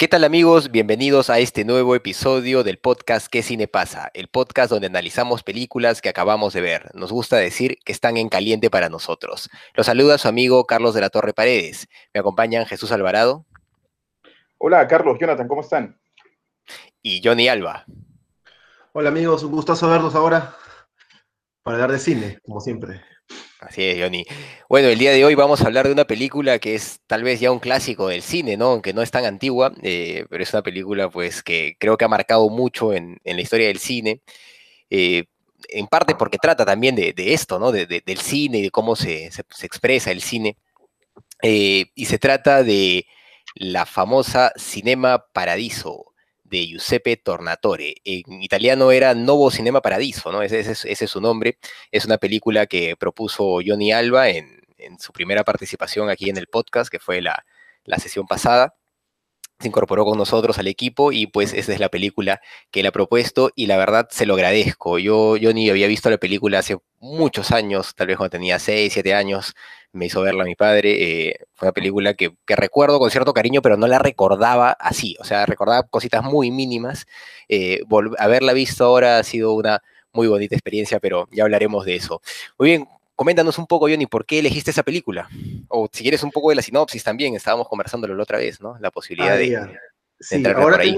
¿Qué tal amigos? Bienvenidos a este nuevo episodio del podcast ¿Qué cine pasa? El podcast donde analizamos películas que acabamos de ver. Nos gusta decir que están en caliente para nosotros. Los saluda su amigo Carlos de la Torre Paredes. Me acompañan Jesús Alvarado. Hola Carlos, Jonathan, ¿cómo están? Y Johnny Alba. Hola amigos, un gustazo verlos ahora para hablar de cine, como siempre. Así es, Johnny. Bueno, el día de hoy vamos a hablar de una película que es tal vez ya un clásico del cine, ¿no? Aunque no es tan antigua, eh, pero es una película pues que creo que ha marcado mucho en, la historia del cine. Eh, en parte porque trata también de, esto, ¿no? del cine y de cómo se, expresa el cine. Eh, y se trata de la famosa Cinema Paradiso, de Giuseppe Tornatore. En italiano era Novo Cinema Paradiso, ¿no? Ese, es su nombre. Es una película que propuso Johnny Alba en, su primera participación aquí en el podcast, que fue la, la sesión pasada se incorporó con nosotros al equipo y pues esa es la película que él ha propuesto y la verdad se lo agradezco. Yo, yo ni había visto la película hace muchos años, tal vez cuando tenía 6, 7 años, me hizo verla mi padre. Eh, fue una película que, recuerdo con cierto cariño, pero no la recordaba así, o sea, recordaba cositas muy mínimas. Eh, haberla visto ahora ha sido una muy bonita experiencia, pero ya hablaremos de eso. Muy bien, coméntanos un poco, Johnny, ¿por qué elegiste esa película? O si quieres un poco de la sinopsis también, estábamos conversándolo la otra vez, ¿no? La posibilidad de, entrar ahora por ahí.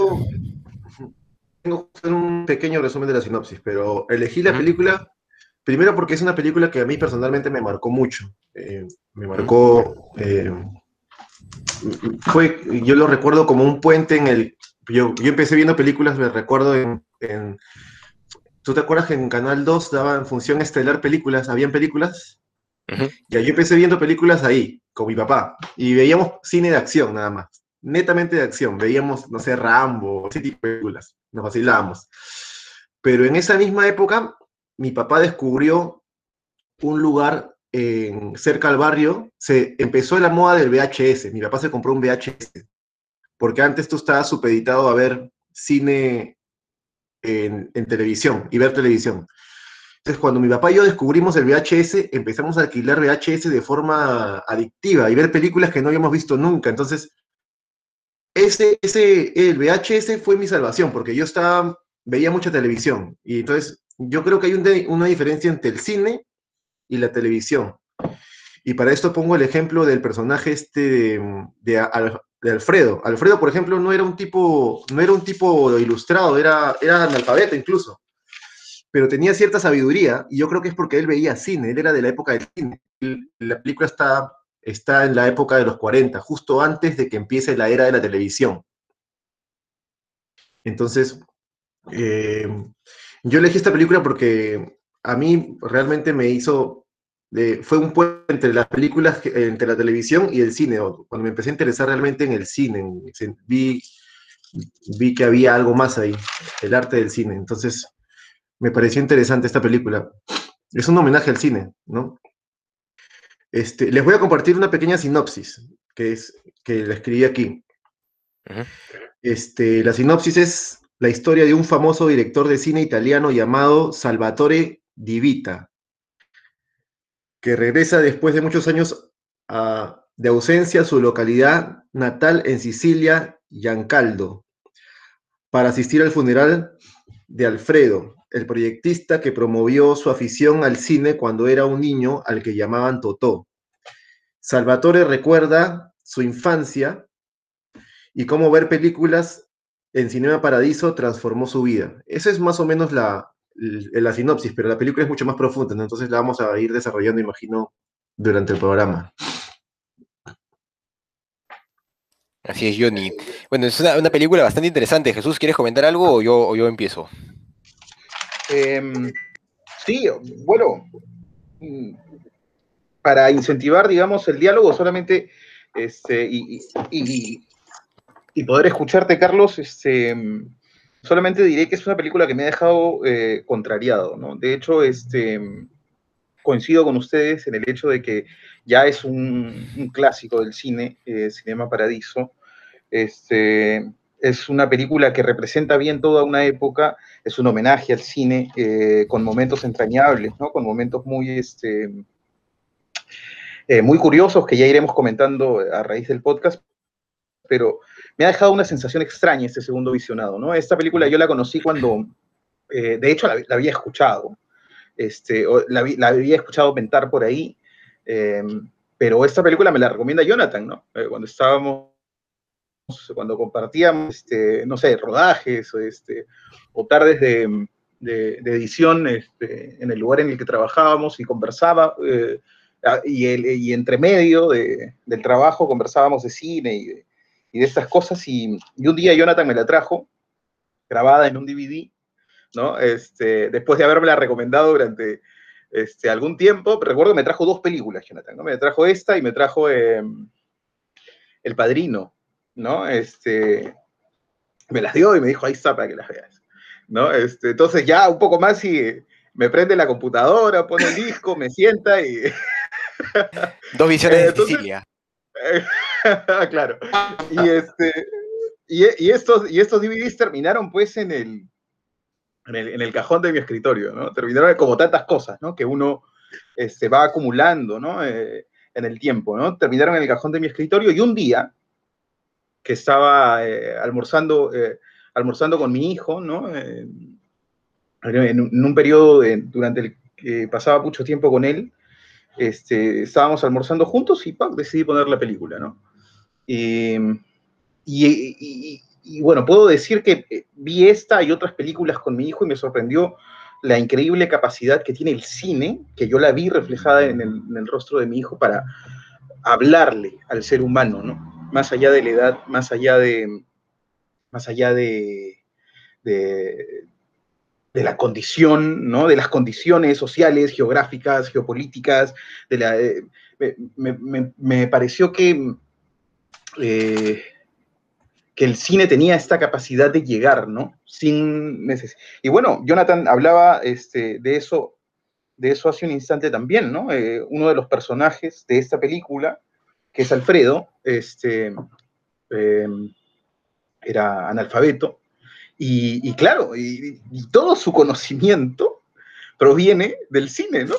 Tengo, un pequeño resumen de la sinopsis, pero elegí la película primero porque es una película que a mí personalmente me marcó mucho. Eh, me marcó... Eh, fue, yo lo recuerdo como un puente en el... Yo, yo empecé viendo películas, me recuerdo en ¿Tú te acuerdas que en Canal 2 daban función estelar películas? ¿Habían películas? Ya yo empecé viendo películas ahí, con mi papá, y veíamos cine de acción nada más, netamente de acción. Veíamos, no sé, Rambo, ese tipo de películas, nos vacilábamos. Pero en esa misma época, mi papá descubrió un lugar en, cerca al barrio, se empezó la moda del VHS. Mi papá se compró un VHS, porque antes tú estabas supeditado a ver cine en, televisión y ver televisión. Entonces, cuando mi papá y yo descubrimos el VHS, empezamos a alquilar VHS de forma adictiva y ver películas que no habíamos visto nunca. Entonces, ese, ese, el VHS fue mi salvación, porque yo estaba, veía mucha televisión. Y entonces, yo creo que hay una diferencia entre el cine y la televisión. Y para esto pongo el ejemplo del personaje este de, Alfredo. Alfredo, por ejemplo, no era un tipo, no era un tipo ilustrado, era, era analfabeto incluso, pero tenía cierta sabiduría y yo creo que es porque él veía cine, él era de la época del cine. La película está, está en la época de los 40, justo antes de que empiece la era de la televisión. Entonces, eh, yo elegí esta película porque a mí realmente me hizo fue un puente entre las películas, entre la televisión y el cine. Cuando me empecé a interesar realmente en el cine, vi, vi que había algo más ahí, el arte del cine. Entonces, me pareció interesante esta película. Es un homenaje al cine, ¿no? Este, les voy a compartir una pequeña sinopsis que, es, que la escribí aquí. este, la sinopsis es la historia de un famoso director de cine italiano llamado Salvatore Di Vita, que regresa después de muchos años de ausencia a su localidad natal en Sicilia, Giancaldo, para asistir al funeral de Alfredo, el proyectista que promovió su afición al cine cuando era un niño al que llamaban Totó. Salvatore recuerda su infancia y cómo ver películas en Cinema Paradiso transformó su vida. Esa es más o menos la, la sinopsis, pero la película es mucho más profunda, entonces la vamos a ir desarrollando, imagino, durante el programa. Así es, Johnny. Bueno, es una, película bastante interesante. Jesús, ¿quieres comentar algo o yo, yo empiezo? Em, sí, bueno, para incentivar, digamos, el diálogo, solamente Este, y, y, poder escucharte, Carlos, este, solamente diré que es una película que me ha dejado eh, contrariado, ¿no? De hecho, este, coincido con ustedes en el hecho de que ya es un, clásico del cine, eh, Cinema Paradiso. Este, es una película que representa bien toda una época, es un homenaje al cine eh, con momentos entrañables, ¿no? Con momentos muy, este, muy curiosos que ya iremos comentando a raíz del podcast, pero me ha dejado una sensación extraña este segundo visionado, ¿no? Esta película yo la conocí cuando, eh, de hecho, la, había escuchado, este, la, había escuchado pentar por ahí, em, pero esta película me la recomienda Jonathan, ¿no? Eh, cuando estábamos, cuando compartíamos, este, no sé, rodajes o, este, o tardes de, edición este, en el lugar en el que trabajábamos y conversaba, eh, y, el, y entre medio del trabajo conversábamos de cine y de, y de estas cosas. Y, un día Jonathan me la trajo, grabada en un DVD, ¿no? Este, después de haberme la recomendado durante este, algún tiempo. Recuerdo que me trajo dos películas, Jonathan, ¿no? Me trajo esta y me trajo em, El Padrino, ¿no? Este, me las dio y me dijo, ahí está para que las veas, ¿no? Este, entonces ya un poco más y me prende la computadora, pone el disco, me sienta y... Dos visiones de Sicilia. claro. Y, este, y, estos, y estos DVDs terminaron pues en el, en el, cajón de mi escritorio, ¿no? Terminaron como tantas cosas, ¿no? Que uno este, va acumulando, ¿no? Eh, en el tiempo, ¿no? Terminaron en el cajón de mi escritorio y un día que estaba eh, almorzando, eh, almorzando con mi hijo, ¿no? en, un periodo durante el que pasaba mucho tiempo con él, este, estábamos almorzando juntos y decidí poner la película, ¿no? Y, bueno, puedo decir que eh, vi esta y otras películas con mi hijo y me sorprendió la increíble capacidad que tiene el cine, que yo la vi reflejada en el, rostro de mi hijo para hablarle al ser humano, ¿no? Más allá de la edad, más allá de, más allá de, de la condición, ¿no? De las condiciones sociales, geográficas, geopolíticas, de la, eh, me, pareció que, eh, que el cine tenía esta capacidad de llegar, ¿no? Sin Y bueno, Jonathan hablaba este, de, eso, de eso hace un instante también, ¿no? Eh, uno de los personajes de esta película, que es Alfredo, este, era analfabeto, y, claro, y, todo su conocimiento proviene del cine, ¿no?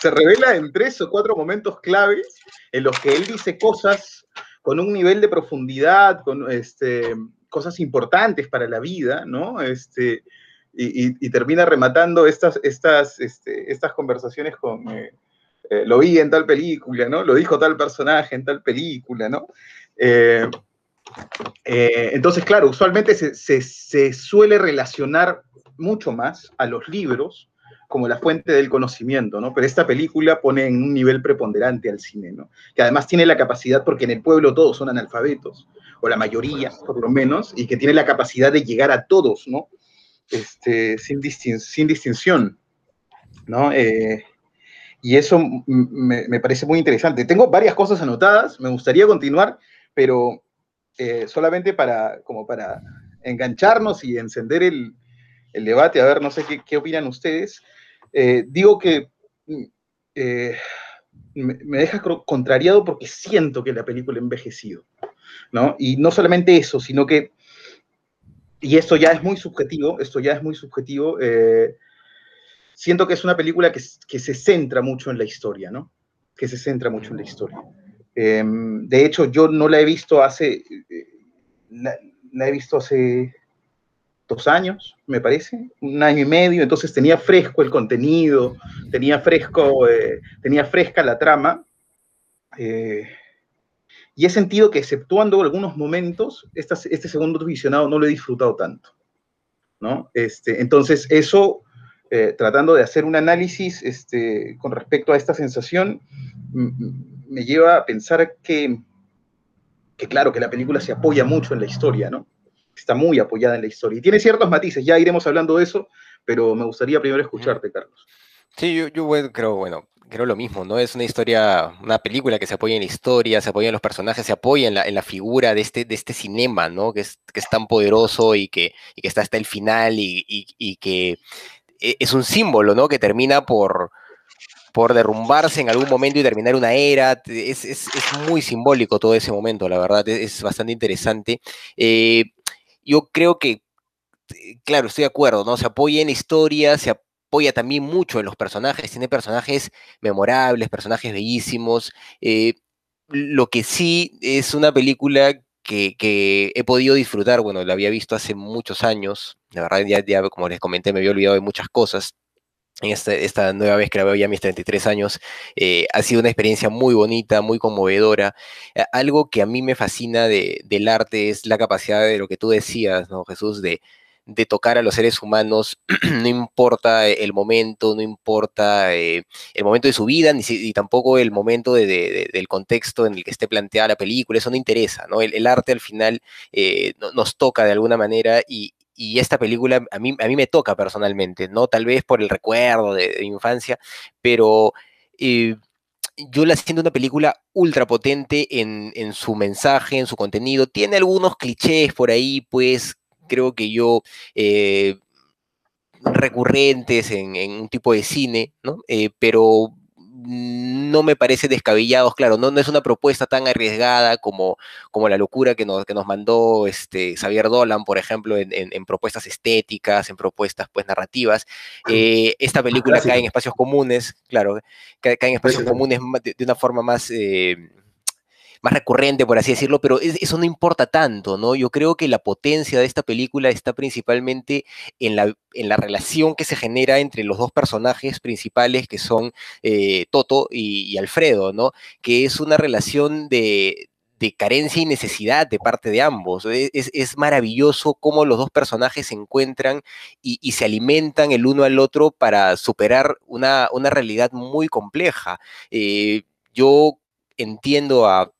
Se revela en tres o cuatro momentos claves en los que él dice cosas con un nivel de profundidad, con este, cosas importantes para la vida, ¿no? Este, y, termina rematando estas, estas, este, estas conversaciones con, eh, eh, lo vi en tal película, ¿no? Lo dijo tal personaje en tal película, ¿no? Eh, entonces, claro, usualmente se, suele relacionar mucho más a los libros como la fuente del conocimiento, ¿no? Pero esta película pone en un nivel preponderante al cine, ¿no? Que además tiene la capacidad, porque en el pueblo todos son analfabetos, o la mayoría, por lo menos, y que tiene la capacidad de llegar a todos, ¿no? Este, sin, sin distinción, ¿no? Eh, y eso me, me parece muy interesante. Tengo varias cosas anotadas, me gustaría continuar, pero eh, solamente para, como para engancharnos y encender el, debate, a ver, no sé qué, opinan ustedes, eh, digo que eh, me, deja contrariado porque siento que la película ha envejecido, ¿no? Y no solamente eso, sino que, y esto ya es muy subjetivo, esto ya es muy subjetivo, siento que es una película que, que se centra mucho en la historia, ¿no? Que se centra mucho en la historia. Em, de hecho, yo no la he visto hace, eh, la, he visto hace dos años, me parece, un año y medio, entonces tenía fresco el contenido, tenía fresco, eh, tenía fresca la trama, eh, y he sentido que exceptuando algunos momentos, este segundo visionado no lo he disfrutado tanto, ¿no? Este, entonces, eso, tratando de hacer un análisis este, con respecto a esta sensación, me lleva a pensar que, que, claro, que la película se apoya mucho en la historia, ¿no? Está muy apoyada en la historia. Y tiene ciertos matices, ya iremos hablando de eso, pero me gustaría primero escucharte, Carlos. Sí, yo, yo creo, bueno, creo lo mismo, ¿no? Es una historia, una película que se apoya en la historia, se apoya en los personajes, se apoya en la, en la figura de este, de este cinema, ¿no? Que es, que es tan poderoso y que, y que está hasta el final y, y, y que e, es un símbolo, ¿no? Que termina por, por derrumbarse en algún momento y terminar una era. Es, es, es muy simbólico todo ese momento, la verdad, es, bastante interesante. Eh, yo creo que, eh, claro, estoy de acuerdo, ¿no? Se apoya en historia, se apoya también mucho en los personajes, tiene personajes memorables, personajes bellísimos. Eh, lo que sí es una película que, que, he podido disfrutar, bueno, la había visto hace muchos años, la verdad ya, ya como les comenté me había olvidado de muchas cosas, en esta, esta, nueva vez que la veo ya a mis 33 años, eh, ha sido una experiencia muy bonita, muy conmovedora. Algo que a mí me fascina de, del arte es la capacidad de lo que tú decías, ¿no, Jesús? De, de tocar a los seres humanos, no importa el momento, no importa eh, el momento de su vida, ni, ni tampoco el momento de, de, del contexto en el que esté planteada la película, eso no interesa, ¿no? El, el arte al final eh, no, nos toca de alguna manera y, y esta película a mí, a mí me toca personalmente, ¿no? Tal vez por el recuerdo de, infancia, pero eh, yo la siento una película ultra potente en, en, su mensaje, en su contenido. Tiene algunos clichés por ahí, pues creo que yo... Eh, recurrentes en, en, un tipo de cine, ¿no? Eh, pero no me parece descabellados, claro, no, no, es una propuesta tan arriesgada como, como la locura que nos, que nos mandó este, Xavier Dolan, por ejemplo, en, en, en, propuestas estéticas, en propuestas pues narrativas. Eh, esta película cae en espacios comunes, claro, cae, cae en espacios comunes de, de, una forma más... Eh, más recurrente, por así decirlo, pero eso no importa tanto, ¿no? Yo creo que la potencia de esta película está principalmente en la, en la relación que se genera entre los dos personajes principales, que son eh, Toto y, Alfredo, ¿no? Que es una relación de, de carencia y necesidad de parte de ambos. Es, es maravilloso cómo los dos personajes se encuentran y, y, se alimentan el uno al otro para superar una, una realidad muy compleja. Eh, yo entiendo a,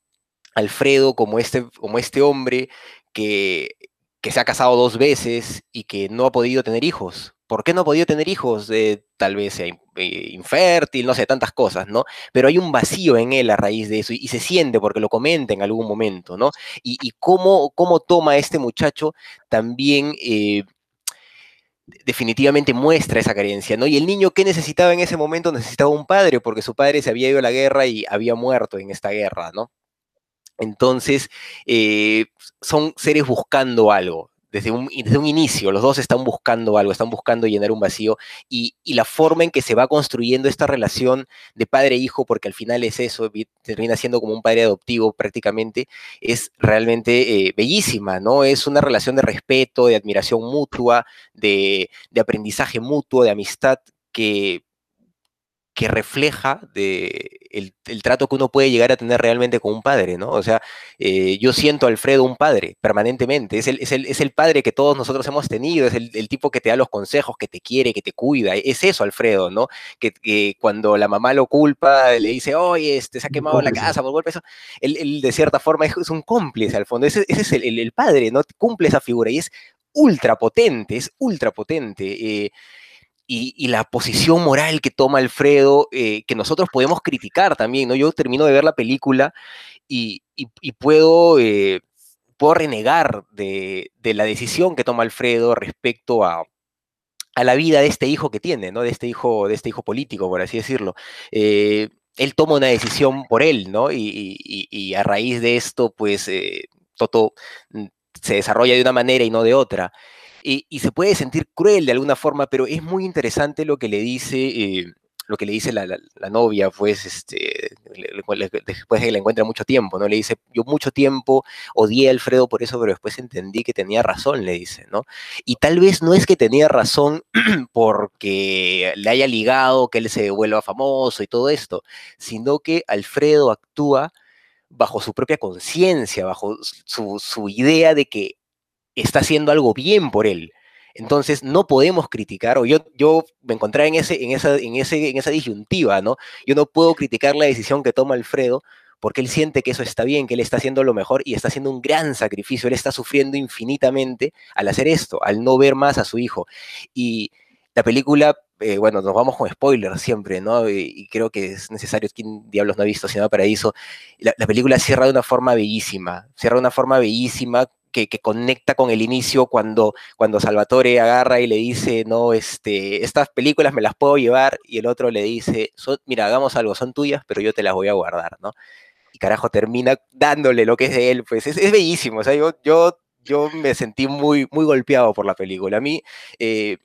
Alfredo como este, como este hombre que, que, se ha casado dos veces y que no ha podido tener hijos. ¿Por qué no ha podido tener hijos? Eh, tal vez sea eh, infértil, no sé, tantas cosas, ¿no? Pero hay un vacío en él a raíz de eso y, se siente porque lo comenta en algún momento, ¿no? Y, y cómo, cómo, toma este muchacho también... Eh, definitivamente muestra esa carencia, ¿no? Y el niño que necesitaba en ese momento necesitaba un padre, porque su padre se había ido a la guerra y había muerto en esta guerra, ¿no? Entonces, eh, son seres buscando algo. Desde un, desde un, inicio, los dos están buscando algo, están buscando llenar un vacío y, y, la forma en que se va construyendo esta relación de padre-hijo, e porque al final es eso, termina siendo como un padre adoptivo prácticamente, es realmente eh, bellísima, ¿no? Es una relación de respeto, de admiración mutua, de, de aprendizaje mutuo, de amistad que que refleja de el, el, trato que uno puede llegar a tener realmente con un padre, ¿no? O sea, eh, yo siento a Alfredo un padre permanentemente, es el, es el, es el padre que todos nosotros hemos tenido, es el, el, tipo que te da los consejos, que te quiere, que te cuida, es eso Alfredo, ¿no? Que, que cuando la mamá lo culpa, le dice, oye, este, se ha quemado la casa por golpe, eso, él, de cierta forma es, es un cómplice al fondo, ese, ese es el, el, padre, ¿no? Cumple esa figura y es ultra potente, es ultra potente. Eh, y, la posición moral que toma Alfredo, eh, que nosotros podemos criticar también, ¿no? Yo termino de ver la película y, puedo, eh, puedo renegar de, la decisión que toma Alfredo respecto a, la vida de este hijo que tiene, ¿no? De este hijo, de este hijo político, por así decirlo. Eh, él toma una decisión por él, ¿no? Y, a raíz de esto, pues, Toto mm, se desarrolla de una manera y no de otra y, y, se puede sentir cruel de alguna forma, pero es muy interesante lo que le dice, eh, lo que le dice la, la, la novia, pues, este, después de que le encuentra mucho tiempo, ¿no? Le dice, yo mucho tiempo odié a Alfredo por eso, pero después entendí que tenía razón, le dice, ¿no? Y tal vez no es que tenía razón porque le haya ligado, que él se vuelva famoso y todo esto, sino que Alfredo actúa bajo su propia conciencia, bajo su, su idea de que está haciendo algo bien por él. Entonces no podemos criticar, o yo, yo me encontré en, ese, en, esa, en, ese, en esa disyuntiva, ¿no? Yo no puedo criticar la decisión que toma Alfredo porque él siente que eso está bien, que él está haciendo lo mejor y está haciendo un gran sacrificio, él está sufriendo infinitamente al hacer esto, al no ver más a su hijo. Y la película eh, bueno, nos vamos con spoilers siempre, ¿no? Y, creo que es necesario, ¿quién diablos no ha visto Cinema Paraíso? La, la película cierra de una forma bellísima, cierra de una forma bellísima que, conecta con el inicio cuando, cuando Salvatore agarra y le dice, no, este, estas películas me las puedo llevar, y el otro le dice, mira, hagamos algo, son tuyas, pero yo te las voy a guardar, ¿no? Y carajo, termina dándole lo que es de él, pues es, bellísimo, o sea, yo, yo, yo me sentí muy, muy golpeado por la película. A mí, eh,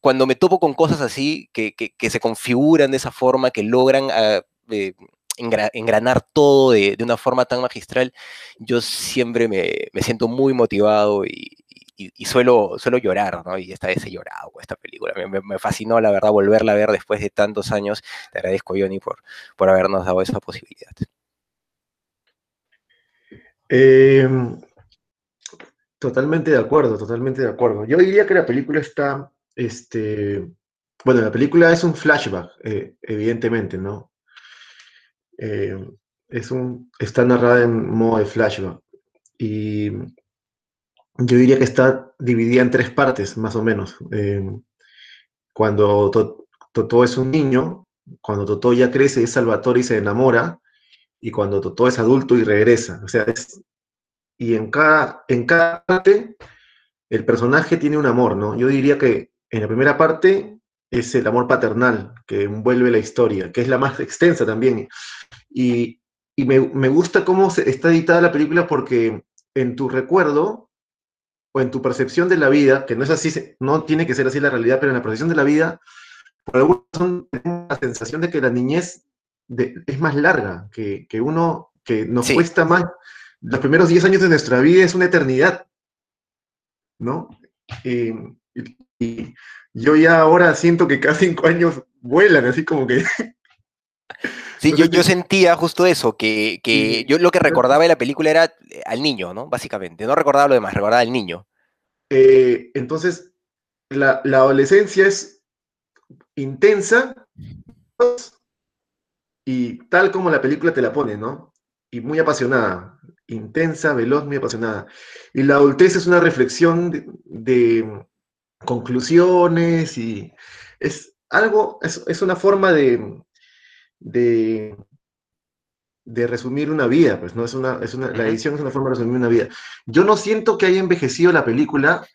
cuando me topo con cosas así, que, que, se configuran de esa forma, que logran... Ah, eh, engranar todo de, una forma tan magistral, yo siempre me, siento muy motivado y, suelo, suelo llorar, ¿no? Y esta vez he llorado con esta película. Me, fascinó, la verdad, volverla a ver después de tantos años. Te agradezco, Johnny, por, por habernos dado esa posibilidad. Em, totalmente de acuerdo, totalmente de acuerdo. Yo diría que la película está, este, bueno, la película es un flashback, eh, evidentemente, ¿no? Eh, es un, está narrada en modo de flashback. Y yo diría que está dividida en tres partes, más o menos. Eh, cuando Totó es un niño, cuando Totó ya crece, es Salvatore y se enamora, y cuando Totó es adulto y regresa. O sea, y en cada, en cada parte el personaje tiene un amor, ¿no? Yo diría que en la primera parte es el amor paternal que envuelve la historia, que es la más extensa también. Y, me, gusta cómo está editada la película porque en tu recuerdo o en tu percepción de la vida, que no es así, no tiene que ser así la realidad, pero en la percepción de la vida, por alguna razón tenemos la sensación de que la niñez es más larga, que, uno, que nos cuesta más. Los primeros 10 años de nuestra vida es una eternidad, ¿no? Eh, y, yo ya ahora siento que cada cinco años vuelan, así como que... Sí, yo, yo sentía justo eso, que, que yo lo que recordaba de la película era eh, al niño, ¿no? Básicamente, no recordaba lo demás, recordaba al niño. Eh, entonces, la, la, adolescencia es intensa y tal como la película te la pone, ¿no? Y muy apasionada, intensa, veloz, muy apasionada. Y la adultez es una reflexión de conclusiones y es algo, es, una forma de, de, resumir una vida, pues, ¿no? Es una, es una, la edición es una forma de resumir una vida. Yo no siento que haya envejecido la película,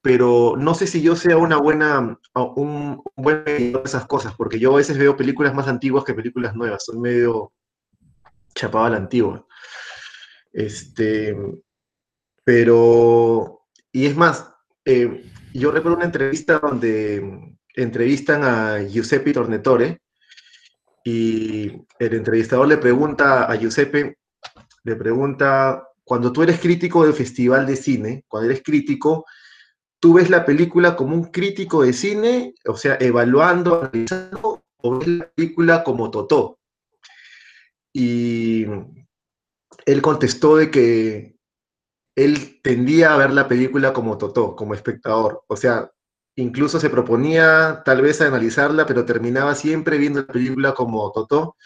pero no sé si yo sea una buena, un, buen de esas cosas, porque yo a veces veo películas más antiguas que películas nuevas, soy medio chapado a la antigua. Este, pero, y es más, eh, yo recuerdo una entrevista donde entrevistan a Giuseppe Tornatore y el entrevistador le pregunta a Giuseppe, le pregunta, cuando tú eres crítico del festival de cine, cuando eres crítico, ¿tú ves la película como un crítico de cine, o sea, evaluando, analizando, o ves la película como Totó? Y él contestó de que él tendía a ver la película como Totó, como espectador. O sea, incluso se proponía tal vez a analizarla, pero terminaba siempre viendo la película como Totó.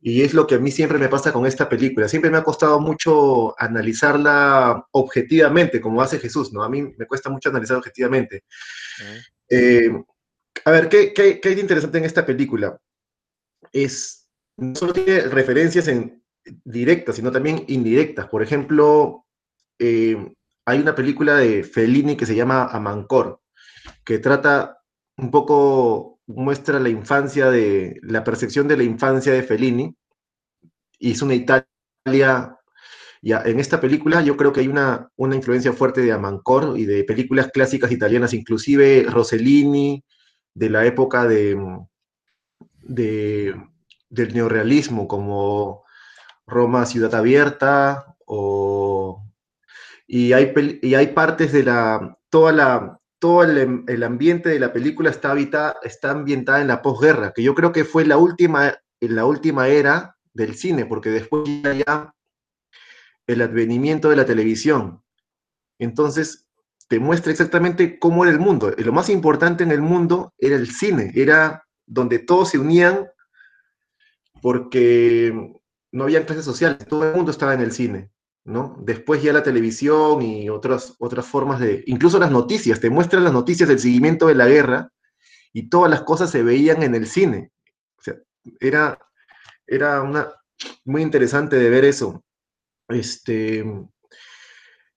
Y es lo que a mí siempre me pasa con esta película. Siempre me ha costado mucho analizarla objetivamente, como hace Jesús, ¿no? A mí me cuesta mucho analizar objetivamente. Eh, a ver, ¿qué, ¿qué, qué, hay de interesante en esta película? Es, no solo tiene referencias en, directas, sino también indirectas. Por ejemplo, eh, hay una película de Fellini que se llama Amancor, que trata un poco, muestra la infancia de, la percepción de la infancia de Fellini, y es una Italia, ya, en esta película yo creo que hay una, una influencia fuerte de Amancor y de películas clásicas italianas, inclusive Rossellini, de la época de, de del neorealismo, como Roma Ciudad Abierta o y hay, y hay partes de la, toda la, todo el, ambiente de la película está, habita, está ambientada en la posguerra, que yo creo que fue la última, en la última era del cine, porque después ya el advenimiento de la televisión. Entonces, te muestra exactamente cómo era el mundo. Y lo más importante en el mundo era el cine, era donde todos se unían porque no había clases sociales, todo el mundo estaba en el cine. ¿No? Después ya la televisión y otras, otras formas de, incluso las noticias, te muestran las noticias del seguimiento de la guerra y todas las cosas se veían en el cine. Era, era una, muy interesante de ver eso. Este,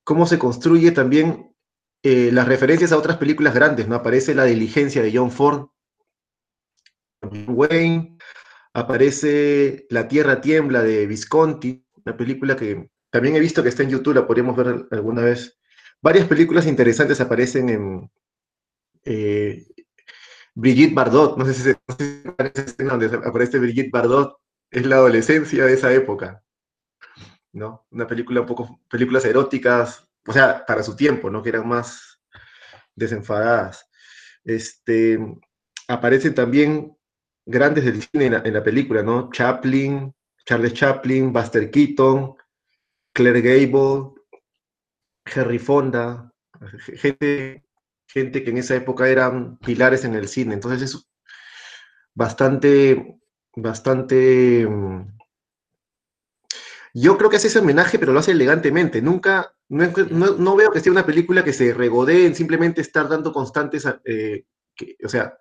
cómo se construye también eh, las referencias a otras películas grandes, ¿no? Aparece La Diligencia de John Ford, Wayne, aparece La Tierra Tiembla de Visconti, una película que también he visto que está en YouTube, la podríamos ver alguna vez. Varias películas interesantes aparecen en eh, Brigitte Bardot, no sé si se aparece donde aparece Brigitte Bardot, es la adolescencia de esa época, ¿no? Una película un poco, películas eróticas, o sea, para su tiempo, ¿no? Que eran más desenfadadas. Este, aparecen también grandes del cine en la, película, ¿no? Chaplin, Charles Chaplin, Buster Keaton, Claire Gable, Henry Fonda, gente, gente que en esa época eran pilares en el cine. Entonces es bastante, bastante... Mm, yo creo que hace ese homenaje, pero lo hace elegantemente. Nunca, no, veo que sea una película que se regodee en simplemente estar dando constantes, eh, o sea,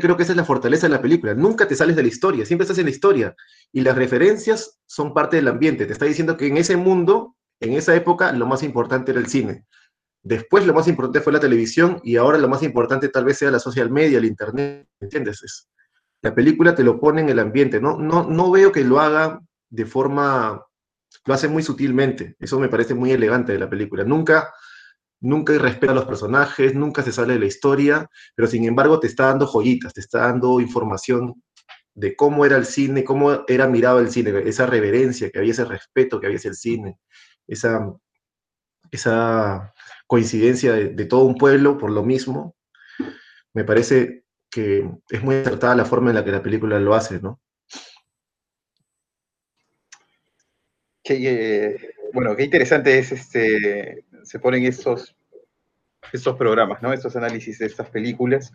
creo que esa es la fortaleza de la película. Nunca te sales de la historia, siempre estás en la historia. Y las referencias son parte del ambiente. Te está diciendo que en ese mundo, en esa época, lo más importante era el cine. Después lo más importante fue la televisión y ahora lo más importante tal vez sea la social media, el internet, ¿entiendes? la película te lo pone en el ambiente, no, no, no veo que lo haga de forma, lo hace muy sutilmente, eso me parece muy elegante de la película. Nunca nunca respeta a los personajes, nunca se sale de la historia, pero sin embargo te está dando joyitas, te está dando información de cómo era el cine, cómo era mirado el cine, esa reverencia que había, ese respeto que había hacia el cine, esa, esa coincidencia de, todo un pueblo por lo mismo, me parece que es muy acertada la forma en la que la película lo hace, ¿no? Eh, bueno, qué interesante es este, se ponen esos, esos programas, ¿no? Esos análisis de estas películas.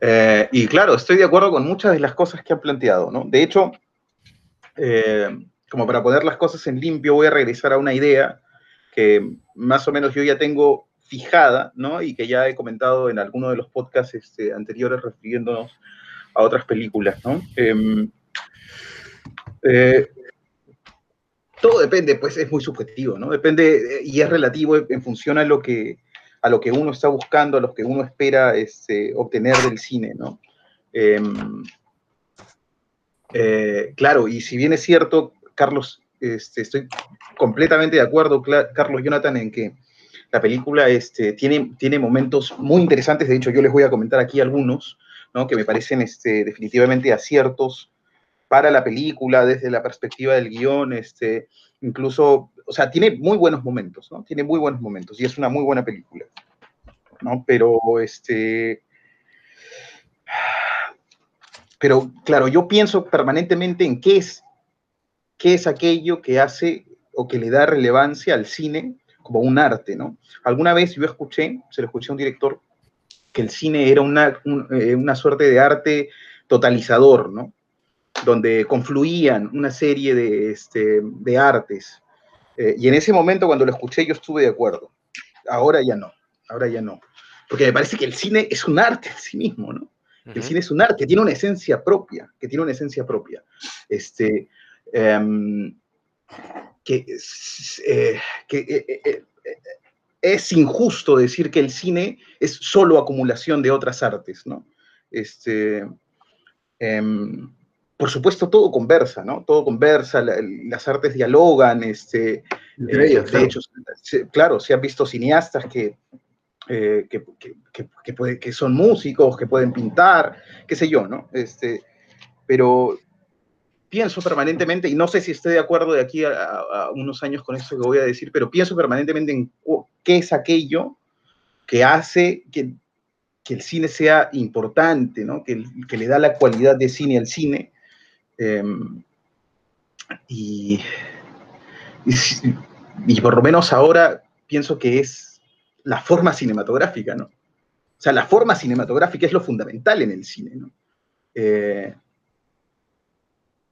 Eh, y claro, estoy de acuerdo con muchas de las cosas que han planteado, ¿no? De hecho, eh, como para poner las cosas en limpio, voy a regresar a una idea que más o menos yo ya tengo fijada, ¿no? Y que ya he comentado en alguno de los podcasts este, anteriores refiriéndonos a otras películas, ¿no? Em, eh, todo depende, pues es muy subjetivo, ¿no? Depende y es relativo en función a lo que, a lo que uno está buscando, a lo que uno espera este, obtener del cine, ¿no? Em, eh, claro, y si bien es cierto, Carlos, este, estoy completamente de acuerdo, Carlos Jonathan, en que la película este, tiene, tiene momentos muy interesantes, de hecho yo les voy a comentar aquí algunos, ¿no? que me parecen este, definitivamente aciertos para la película, desde la perspectiva del guion, este, incluso, o sea, tiene muy buenos momentos, ¿no? Tiene muy buenos momentos y es una muy buena película, ¿no? Pero, este, pero claro, yo pienso permanentemente en qué es, qué es aquello que hace o que le da relevancia al cine como un arte, ¿no? Alguna vez yo escuché, se lo escuché a un director, que el cine era una, eh, una suerte de arte totalizador, ¿no? Donde confluían una serie de, este, de artes. Eh, y en ese momento, cuando lo escuché, yo estuve de acuerdo. Ahora ya no, ahora ya no. Porque me parece que el cine es un arte en sí mismo, ¿no? El cine es un arte, que tiene una esencia propia, que tiene una esencia propia. Este, em, que, eh, que eh, es injusto decir que el cine es solo acumulación de otras artes, ¿no? Este, em, por supuesto, todo conversa, ¿no? Todo conversa, las artes dialogan, este, eh, de claro. hecho, claro, se han visto cineastas que, eh, que, son músicos, que pueden pintar, qué sé yo, ¿no? Este, pero pienso permanentemente, y no sé si estoy de acuerdo de aquí a, unos años con esto que voy a decir, pero pienso permanentemente en qué es aquello que hace que, el cine sea importante, ¿no? que, que, le da la cualidad de cine al cine, Em, y, y, por lo menos ahora pienso que es la forma cinematográfica, ¿no? O sea, la forma cinematográfica es lo fundamental en el cine, ¿no? Eh,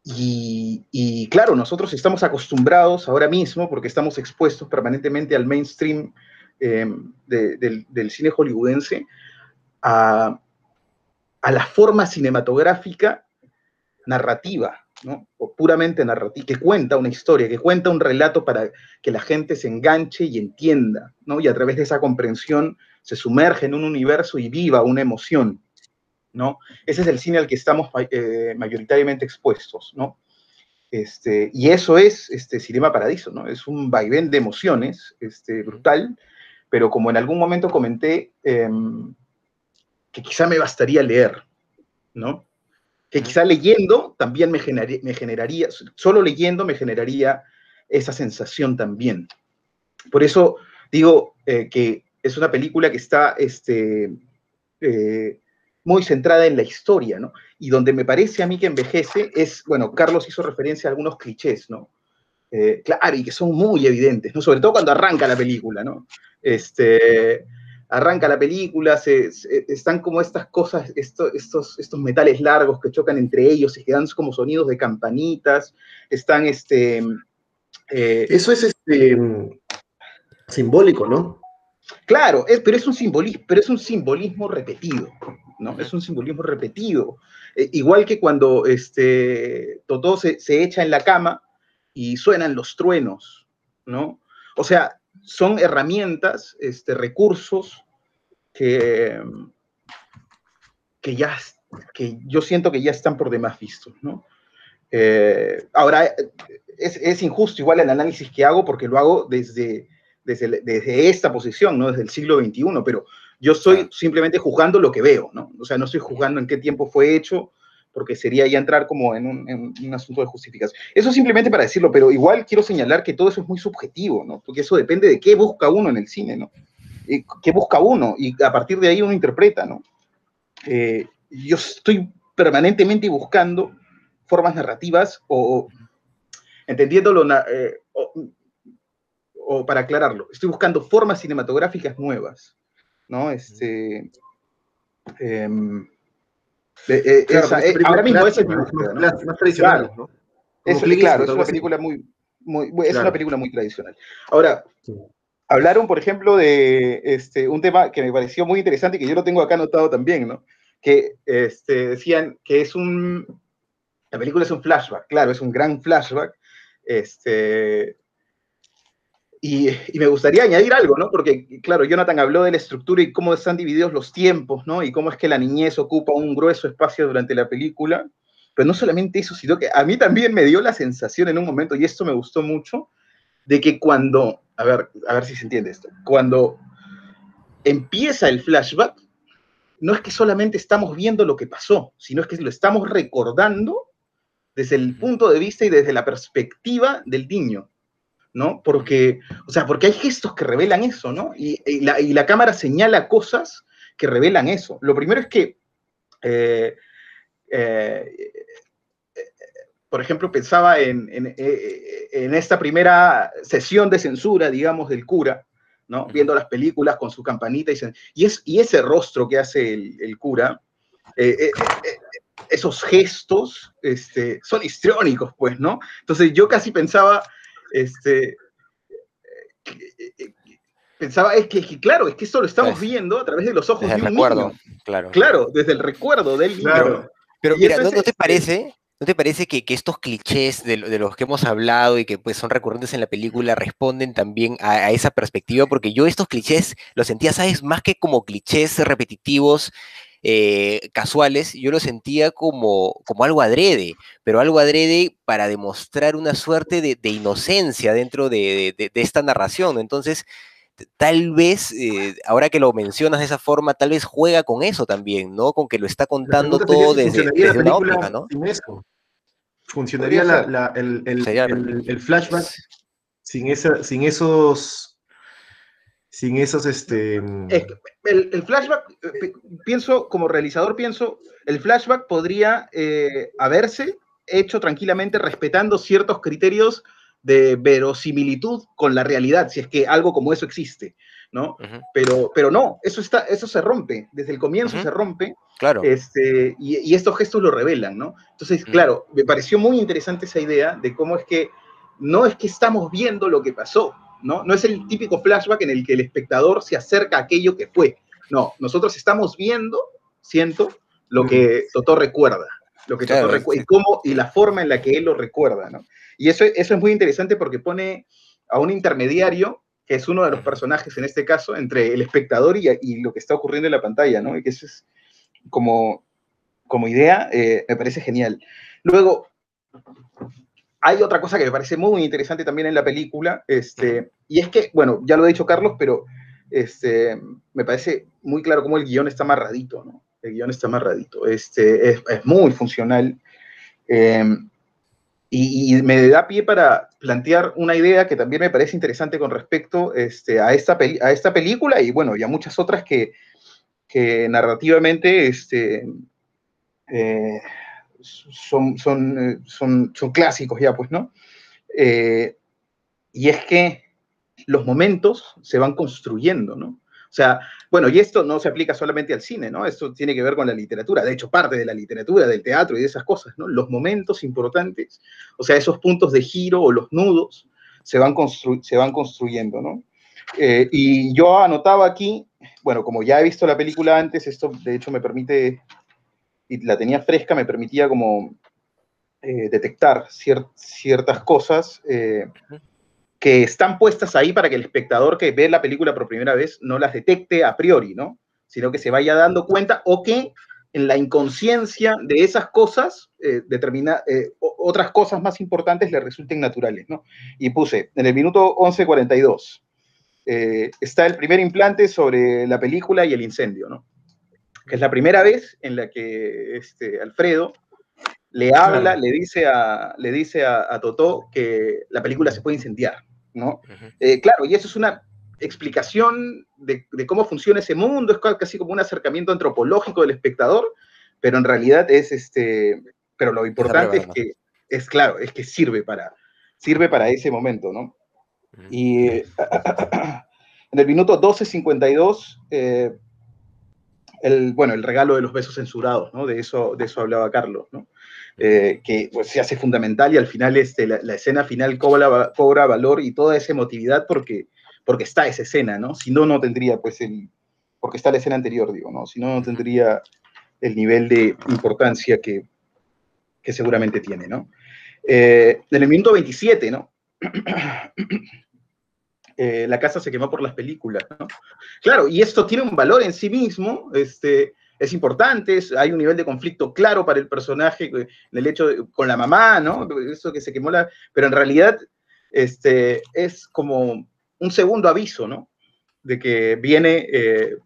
y, claro, nosotros estamos acostumbrados ahora mismo, porque estamos expuestos permanentemente al mainstream em, del, del, cine hollywoodense, a, a la forma cinematográfica narrativa, ¿no? O puramente narrativa, que cuenta una historia, que cuenta un relato para que la gente se enganche y entienda, ¿no? Y a través de esa comprensión se sumerge en un universo y viva una emoción, ¿no? Ese es el cine al que estamos eh, mayoritariamente expuestos, ¿no? Este, y eso es este, Cinema Paradiso, ¿no? Es un vaivén de emociones este, brutal, pero como en algún momento comenté, em, que quizá me bastaría leer, ¿no? Que quizá leyendo también me, me generaría, solo leyendo me generaría esa sensación también. Por eso digo eh, que es una película que está este, eh, muy centrada en la historia, ¿no? Y donde me parece a mí que envejece es, bueno, Carlos hizo referencia a algunos clichés, ¿no? Eh, claro, y que son muy evidentes, ¿no? Sobre todo cuando arranca la película, ¿no? Este, arranca la película, se, están como estas cosas, estos, estos metales largos que chocan entre ellos y que dan como sonidos de campanitas, están este... Eh, Eso es este, simbólico, ¿no? Claro, pero, es un simbolismo, pero es un simbolismo repetido, ¿no? Es un simbolismo repetido. Eh, igual que cuando este, Totó se, echa en la cama y suenan los truenos, ¿no? O sea, son herramientas, este, recursos que, que ya, que yo siento que ya están por demás vistos, ¿no? Eh, ahora, es, es, injusto igual el análisis que hago porque lo hago desde desde, esta posición, ¿no? Desde el siglo XXI, pero yo estoy simplemente juzgando lo que veo, ¿no? O sea, no estoy juzgando en qué tiempo fue hecho, porque sería ya entrar como en un, asunto de justificación. Eso simplemente para decirlo, pero igual quiero señalar que todo eso es muy subjetivo, ¿no? Porque eso depende de qué busca uno en el cine, ¿no? ¿Qué busca uno? Y a partir de ahí uno interpreta, ¿no? Eh, yo estoy permanentemente buscando formas narrativas o, entendiendo lo, eh, o para aclararlo, estoy buscando formas cinematográficas nuevas, ¿no? Este, em, eh, eh, ahora mismo es más, tradicional, ¿no? Es, claro, es una película muy, muy es una película muy tradicional. Ahora, hablaron, por ejemplo, de este, un tema que me pareció muy interesante y que yo lo tengo acá anotado también, ¿no? Que este, decían que es un, la película es un flashback, claro, es un gran flashback, este, y, me gustaría añadir algo, ¿no? Porque, claro, Jonathan habló de la estructura y cómo están divididos los tiempos, ¿no? Y cómo es que la niñez ocupa un grueso espacio durante la película. Pero no solamente eso, sino que a mí también me dio la sensación en un momento, y esto me gustó mucho, de que cuando, a ver, a ver si se entiende esto, cuando empieza el flashback, no es que solamente estamos viendo lo que pasó, sino es que lo estamos recordando desde el punto de vista y desde la perspectiva del niño. ¿No? Porque, o sea, porque hay gestos que revelan eso, ¿no? Y, la, cámara señala cosas que revelan eso. Lo primero es que, eh, eh, por ejemplo, pensaba en, eh, en, esta primera sesión de censura, digamos, del cura, ¿no? Viendo las películas con su campanita y, y, es, y ese rostro que hace el, cura, esos gestos este, son histriónicos, pues, ¿no? Entonces yo casi pensaba este, pensaba, es que, claro, es que esto lo estamos pues, viendo a través de los ojos de un recuerdo, Claro. claro, desde el recuerdo del niño. Pero mira, ¿no, te parece? ¿No te parece que, estos clichés de, los que hemos hablado y que pues son recurrentes en la película responden también a, esa perspectiva? Porque yo estos clichés los sentía, ¿sabes? Más que como clichés repetitivos eh, casuales, yo lo sentía como, como algo adrede, pero algo adrede para demostrar una suerte de, inocencia dentro de, esta narración. Entonces, tal vez, eh, ahora que lo mencionas de esa forma, tal vez juega con eso también, ¿no? Con que lo está contando todo desde, una óptica, ¿no? Funcionaría el, flashback sin, esa, sin esos sin esos, este... El, flashback, eh, pienso, como realizador pienso, el flashback podría eh, haberse hecho tranquilamente respetando ciertos criterios de verosimilitud con la realidad, si es que algo como eso existe, ¿no? pero, pero no, eso, está, eso se rompe, desde el comienzo se rompe, claro. este, y, estos gestos lo revelan, ¿no? Entonces, claro, me pareció muy interesante esa idea de cómo es que no es que estamos viendo lo que pasó, ¿no? No es el típico flashback en el que el espectador se acerca a aquello que fue. No, nosotros estamos viendo, siento, lo que Totó recuerda, lo que Totó recuerda, y cómo, y la forma en la que él lo recuerda, ¿no? Y eso, eso es muy interesante porque pone a un intermediario, que es uno de los personajes en este caso, entre el espectador y, y lo que está ocurriendo en la pantalla, ¿no? Y que eso es como, como idea, eh, me parece genial. Luego, hay otra cosa que me parece muy interesante también en la película, este, y es que, bueno, ya lo ha dicho Carlos, pero este, me parece muy claro cómo el guion está amarradito, ¿no? El guion está amarradito, este, es, es muy funcional. Em, y, y, me da pie para plantear una idea que también me parece interesante con respecto este, a, esta a esta película y bueno, y a muchas otras que, que narrativamente este, eh, son, son, eh, son, son, clásicos ya, pues, ¿no? Eh, y es que los momentos se van construyendo, ¿no? O sea, bueno, y esto no se aplica solamente al cine, ¿no? Esto tiene que ver con la literatura, de hecho, parte de la literatura, del teatro y de esas cosas, ¿no? Los momentos importantes, o sea, esos puntos de giro o los nudos se van, constru se van construyendo, ¿no? Eh, y yo anotaba aquí, bueno, como ya he visto la película antes, esto de hecho me permite y la tenía fresca, me permitía como eh, detectar ciertas cosas eh, que están puestas ahí para que el espectador que ve la película por primera vez no las detecte a priori, ¿no? Sino que se vaya dando cuenta o que en la inconsciencia de esas cosas, eh, determina, otras cosas más importantes le resulten naturales, ¿no? Y puse, en el minuto 11.42, eh, está el primer implante sobre la película y el incendio, ¿no? Que es la primera vez en la que este, Alfredo le habla, claro. le dice, a, le dice a, a, Totó que la película se puede incendiar, ¿no? Uh -huh. eh, claro, y eso es una explicación de, de, cómo funciona ese mundo, es casi como un acercamiento antropológico del espectador, pero en realidad es este, pero lo importante es, que, es claro, es que sirve para, sirve para ese momento, ¿no? Uh -huh. Y eh, en el minuto 12.52, eh, el, bueno, el regalo de los besos censurados, ¿no? De eso, de eso hablaba Carlos, ¿no? Eh, que pues, se hace fundamental y al final este, la, escena final cobra, cobra valor y toda esa emotividad porque, porque está esa escena, ¿no? Si no, no tendría, pues, el... Porque está la escena anterior, digo, ¿no? Si no, no tendría el nivel de importancia que, que seguramente tiene, ¿no? Eh, en el minuto 27, ¿no? Eh, la casa se quemó por las películas, ¿no? Claro, y esto tiene un valor en sí mismo, este, es importante, es, hay un nivel de conflicto claro para el personaje, en el hecho de, con la mamá, ¿no? Eso que se quemó la... Pero en realidad este, es como un segundo aviso, ¿no? De que viene... Eh,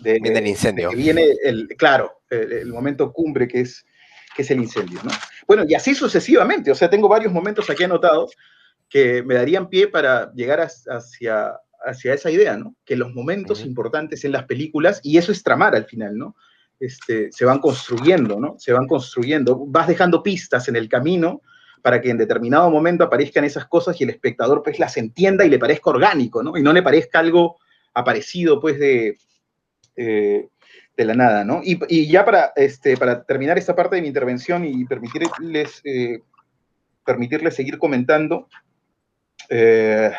de, viene el incendio. De viene, el, claro, el, el, momento cumbre que es, que es el incendio, ¿no? Bueno, y así sucesivamente, o sea, tengo varios momentos aquí anotados que me darían pie para llegar hacia, hacia esa idea, ¿no? Que los momentos uh -huh. importantes en las películas, y eso es tramar al final, ¿no? Este, se van construyendo, ¿no? Se van construyendo, vas dejando pistas en el camino para que en determinado momento aparezcan esas cosas y el espectador pues las entienda y le parezca orgánico, ¿no? Y no le parezca algo aparecido pues de, eh, de la nada, ¿no? Y, y, ya para, este, para terminar esta parte de mi intervención y permitirles, eh, permitirles seguir comentando, eh,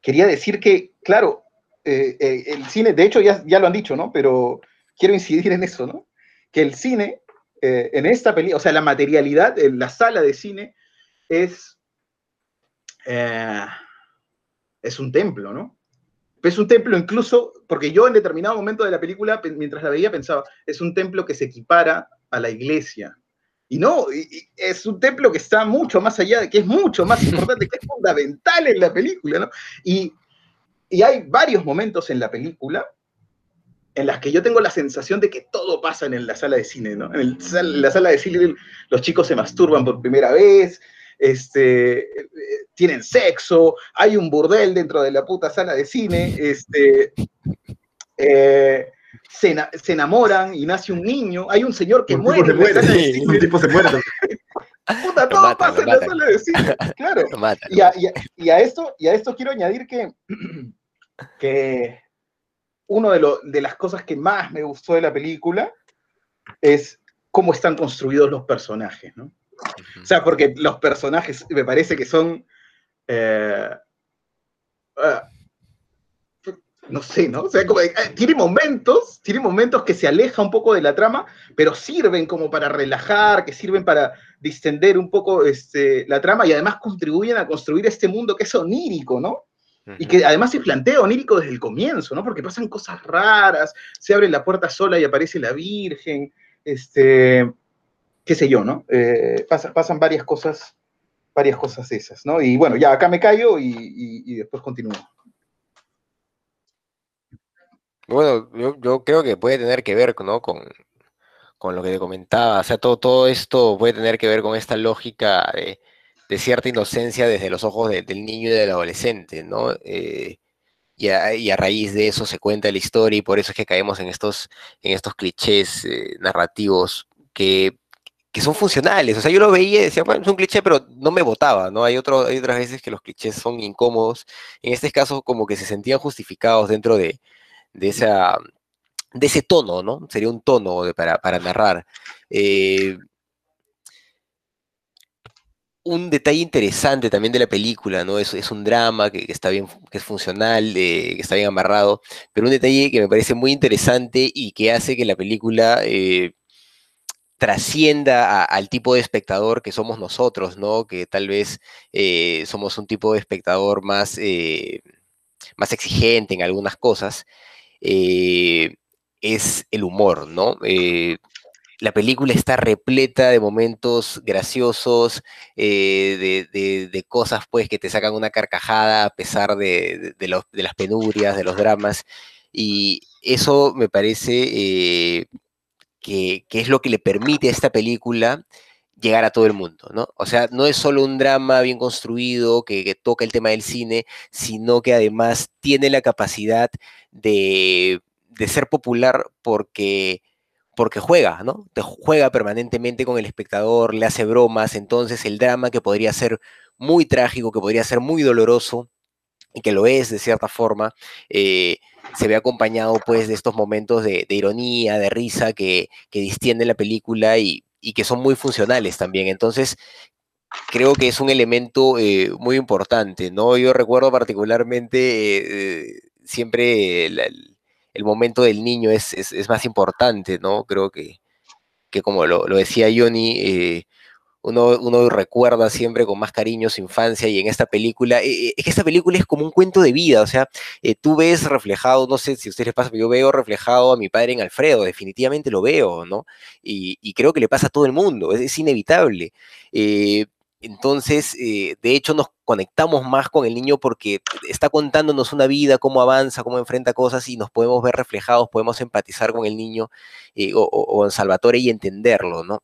quería decir que, claro, eh, eh, el cine, de hecho ya, ya, lo han dicho, ¿no? Pero quiero incidir en eso, ¿no? Que el cine, en esta película, o sea, la materialidad, en la sala de cine es, es un templo, ¿no? Es un templo incluso, porque yo en determinado momento de la película, mientras la veía, pensaba, es un templo que se equipara a la iglesia, y no, es un templo que está mucho más allá, que es mucho más importante, que es fundamental en la película, ¿no? Y, hay varios momentos en la película en las que yo tengo la sensación de que todo pasa en la sala de cine, ¿no? En la sala de cine los chicos se masturban por primera vez, este, tienen sexo, hay un burdel dentro de la puta sala de cine, este, eh, se, se, enamoran y nace un niño, hay un señor que un muere. Tipo se muere sí, un tipo se muere. Puta, todo mata, pasa en la sala de cine, claro. Mata, y, a, y, a, y, a, esto, y a esto quiero añadir que, que una de, lo, de las cosas que más me gustó de la película es cómo están construidos los personajes, ¿no? O sea, porque los personajes me parece que son... Eh, uh, no sé, ¿no? O sea, como, eh, tiene momentos, tiene momentos que se aleja un poco de la trama, pero sirven como para relajar, que sirven para distender un poco este, la trama y además contribuyen a construir este mundo que es onírico, ¿no? Y que además se plantea onírico desde el comienzo, ¿no? Porque pasan cosas raras, se abre la puerta sola y aparece la Virgen, este, qué sé yo, ¿no? Eh, pasan varias cosas, varias cosas esas, ¿no? Y bueno, ya acá me callo y después continúo. Bueno, yo, creo que puede tener que ver ¿no? con, lo que te comentaba. O sea, todo, esto puede tener que ver con esta lógica de, cierta inocencia desde los ojos del niño y del adolescente, ¿no? Eh, y, a, raíz de eso se cuenta la historia y por eso es que caemos en estos, en estos clichés eh, narrativos que, son funcionales. O sea, yo lo veía y decía, bueno, es un cliché, pero no me votaba, ¿no? Hay, otro, hay otras veces que los clichés son incómodos. En este caso, como que se sentían justificados dentro de, de, ese tono, ¿no? Sería un tono para, narrar. Eh, un detalle interesante también de la película, ¿no? Es, es un drama que, está bien, que es funcional, eh, que está bien amarrado, pero un detalle que me parece muy interesante y que hace que la película eh, trascienda al tipo de espectador que somos nosotros, ¿no? Que tal vez somos un tipo de espectador más, más exigente en algunas cosas. Eh, es el humor, ¿no? Eh, la película está repleta de momentos graciosos, eh, de, cosas pues que te sacan una carcajada a pesar de, las penurias, de los dramas, y eso me parece que, es lo que le permite a esta película llegar a todo el mundo, ¿no? O sea, no es solo un drama bien construido que, toca el tema del cine, sino que además tiene la capacidad de, ser popular porque, porque juega, ¿no? Te juega permanentemente con el espectador, le hace bromas, entonces el drama que podría ser muy trágico, que podría ser muy doloroso, y que lo es de cierta forma, eh, se ve acompañado pues de estos momentos de, ironía, de risa que, que distienden la película y, y que son muy funcionales también. Entonces, creo que es un elemento eh, muy importante, ¿no? Yo recuerdo particularmente eh, siempre el, momento del niño es, es, más importante, ¿no? Creo que, que como lo, lo decía Johnny, eh, uno, recuerda siempre con más cariño su infancia y en esta película, eh, eh, es que esta película es como un cuento de vida, o sea, eh, tú ves reflejado, no sé si a ustedes les pasa, pero yo veo reflejado a mi padre en Alfredo, definitivamente lo veo, ¿no? Y, creo que le pasa a todo el mundo, es, inevitable. entonces, de hecho, nos conectamos más con el niño porque está contándonos una vida, cómo avanza, cómo enfrenta cosas y nos podemos ver reflejados, podemos empatizar con el niño o, o, en Salvatore y entenderlo, ¿no?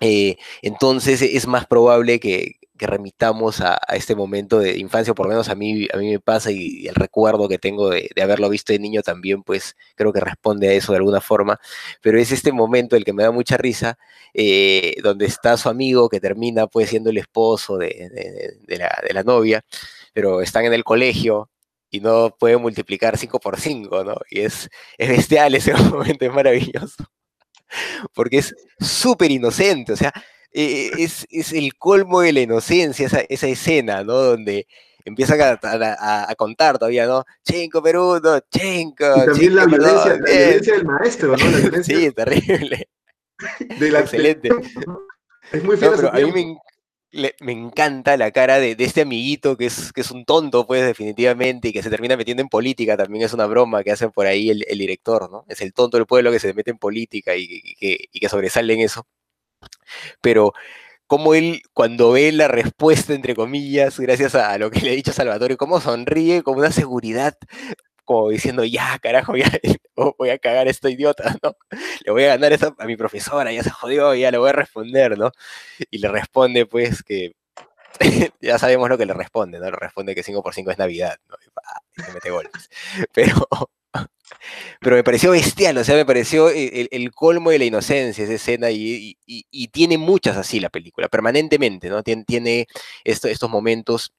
Eh, entonces es más probable que, remitamos a, este momento de infancia, o por lo menos a mí, a mí me pasa y, el recuerdo que tengo de, haberlo visto de niño también, pues creo que responde a eso de alguna forma, pero es este momento el que me da mucha risa, eh, donde está su amigo que termina pues siendo el esposo de, la, novia, pero están en el colegio y no puede multiplicar 5 por 5, ¿no? Y es, es bestial ese momento, es maravilloso porque es súper inocente, o sea, e, e, es, el colmo de la inocencia, esa, escena, ¿no? Donde empiezan a, contar todavía, ¿no? Chenko, Peruno, Chenko. Y también la, violencia, del maestro, ¿no? La sí, terrible. Excelente. Es muy feo. a mí me, me encanta la cara de, este amiguito que es, que un tonto, pues, definitivamente, y que se termina metiendo en política, también es una broma que hacen por ahí el, director, ¿no? Es el tonto del pueblo que se mete en política y, que, sobresale en eso. Pero como él, cuando ve la respuesta, entre comillas, gracias a lo que le ha dicho Salvatore, cómo sonríe con una seguridad como diciendo, ya, carajo, ya voy a cagar a este idiota, ¿no? Le voy a ganar a mi profesora, ya se jodió, ya le voy a responder, ¿no? Y le responde, pues, que ya sabemos lo que le responde, ¿no? Le responde que 5 por 5 es Navidad, ¿no? Y, se mete golpes. Pero, pero me pareció bestial, o sea, me pareció el, colmo de la inocencia esa escena y, tiene muchas así la película, permanentemente, ¿no? Tiene, tiene estos momentos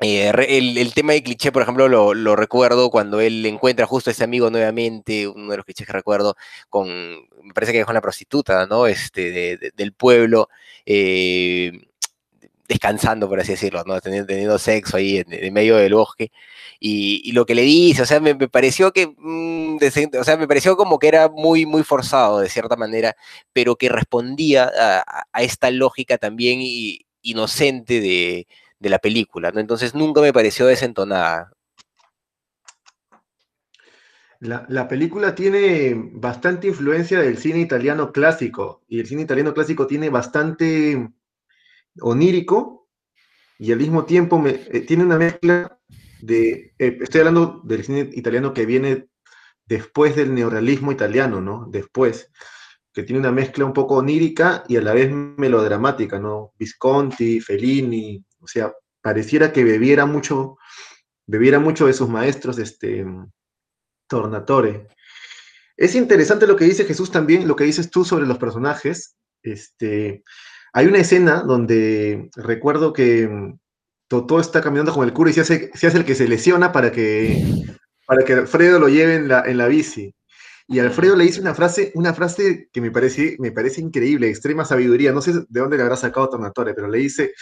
eh, el, tema de cliché, por ejemplo, lo, recuerdo cuando él encuentra justo a ese amigo nuevamente, uno de los clichés que recuerdo, con, me parece que es con la prostituta, ¿no? Este, del pueblo, eh, descansando, por así decirlo, ¿no? Teniendo, sexo ahí en, medio del bosque. Y, lo que le dice, o sea, me, pareció que, mm, o sea, me pareció como que era muy, muy forzado de cierta manera, pero que respondía a, esta lógica también inocente de, de, la película, ¿no? Entonces nunca me pareció desentonada. La, la, película tiene bastante influencia del cine italiano clásico, y el cine italiano clásico tiene bastante onírico y al mismo tiempo me, eh, tiene una mezcla de, eh, estoy hablando del cine italiano que viene después del neorrealismo italiano, ¿no? Después, que tiene una mezcla un poco onírica y a la vez melodramática, ¿no? Visconti, Fellini, o sea, pareciera que bebiera mucho, bebiera mucho de sus maestros, este, Tornatore. Es interesante lo que dice Jesús también, lo que dices tú sobre los personajes, este, hay una escena donde recuerdo que mm, Totó está caminando con el cura y se hace, se hace el que se lesiona para que, para que Alfredo lo lleve en la, en la bici. Y Alfredo le dice una frase, una frase que me parece, me parece increíble, extrema sabiduría. No sé de dónde le habrá sacado Tornatore, pero le dice,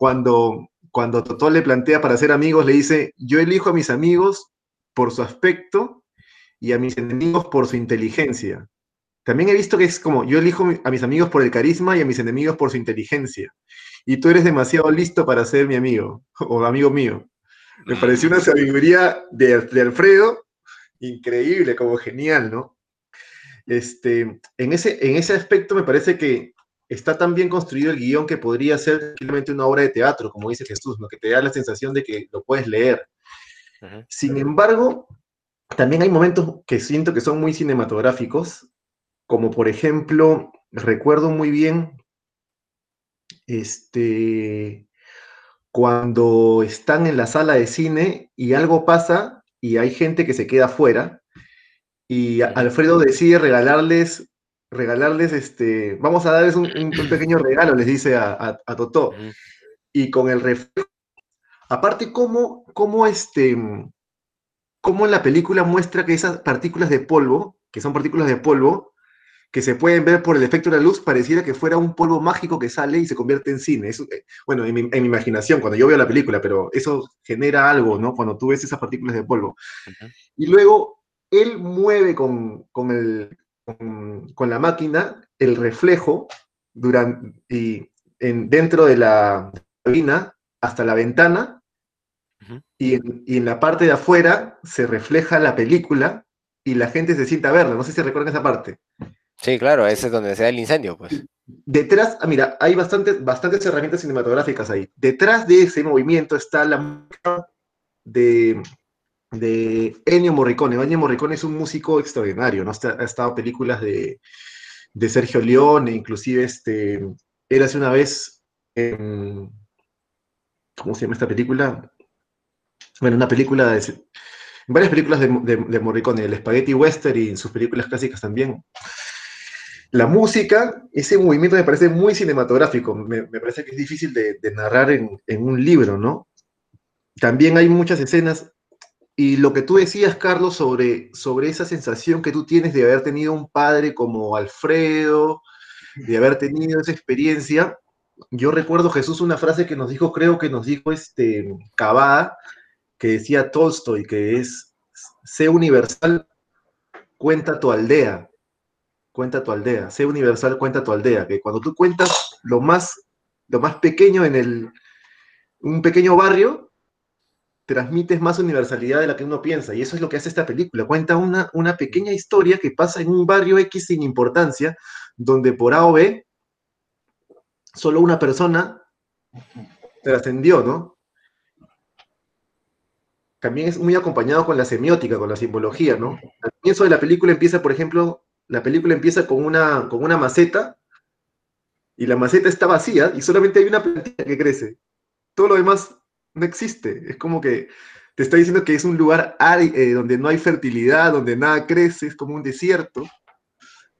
cuando, cuando Totó le plantea para ser amigos, le dice, yo elijo a mis amigos por su aspecto y a mis enemigos por su inteligencia. También he visto que es como, yo elijo a mis amigos por el carisma y a mis enemigos por su inteligencia. Y tú eres demasiado listo para ser mi amigo o amigo mío. Me pareció una sabiduría de, Alfredo increíble, como genial, ¿no? Este, en, ese, en ese aspecto me parece que está tan bien construido el guion que podría ser simplemente una obra de teatro, como dice Jesús, ¿no? que te da la sensación de que lo puedes leer. Sin embargo, también hay momentos que siento que son muy cinematográficos como por ejemplo, recuerdo muy bien, este, cuando están en la sala de cine y algo pasa y hay gente que se queda afuera y Alfredo decide regalarles, regalarles, este, vamos a darles un, pequeño regalo, les dice a, a, Totó. Y con el reflejo, aparte cómo, cómo, este, cómo la película muestra que esas partículas de polvo, que son partículas de polvo, que se pueden ver por el efecto de la luz, pareciera que fuera un polvo mágico que sale y se convierte en cine. Eh, bueno, en mi, imaginación, cuando yo veo la película, pero eso genera algo, ¿no? Cuando tú ves esas partículas de polvo. Y luego él mueve con, el, con, la máquina el reflejo durante, y en, dentro de la cabina hasta la ventana, y, en, y en la parte de afuera se refleja la película y la gente se sienta a verla. No sé si recuerdan esa parte. Sí, claro, ese es donde se da el incendio, pues. Detrás, ah, mira, hay bastantes, bastantes herramientas cinematográficas ahí. Detrás de ese movimiento está la de, de Ennio Morricone. Ennio Morricone es un músico extraordinario, ¿no? Ha estado películas de, de Sergio Leone, inclusive este, era hace una vez en, ¿cómo se llama esta película? Bueno, una película de, varias películas de, de, Morricone, el Spaghetti Western y sus películas clásicas también. La música, ese movimiento me parece muy cinematográfico, me, parece que es difícil de, narrar en, un libro, ¿no? También hay muchas escenas, y lo que tú decías, Carlos, sobre, sobre esa sensación que tú tienes de haber tenido un padre como Alfredo, de haber tenido esa experiencia, yo recuerdo Jesús una frase que nos dijo, creo que nos dijo este Cavada, que decía Tolstoy, que es, sé universal, cuenta tu aldea cuenta tu aldea. Sé universal, cuenta tu aldea. Que cuando tú cuentas lo más, lo más pequeño en el, un pequeño barrio, transmites más universalidad de la que uno piensa. Y eso es lo que hace esta película. Cuenta una, una pequeña historia que pasa en un barrio X sin importancia, donde por A o B, solo una persona trascendió, ¿no? También es muy acompañado con la semiótica, con la simbología, ¿no? Al comienzo de la película empieza, por ejemplo, la película empieza con una, con una maceta y la maceta está vacía y solamente hay una plantilla que crece. Todo lo demás no existe. Es como que te está diciendo que es un lugar eh, donde no hay fertilidad, donde nada crece, es como un desierto,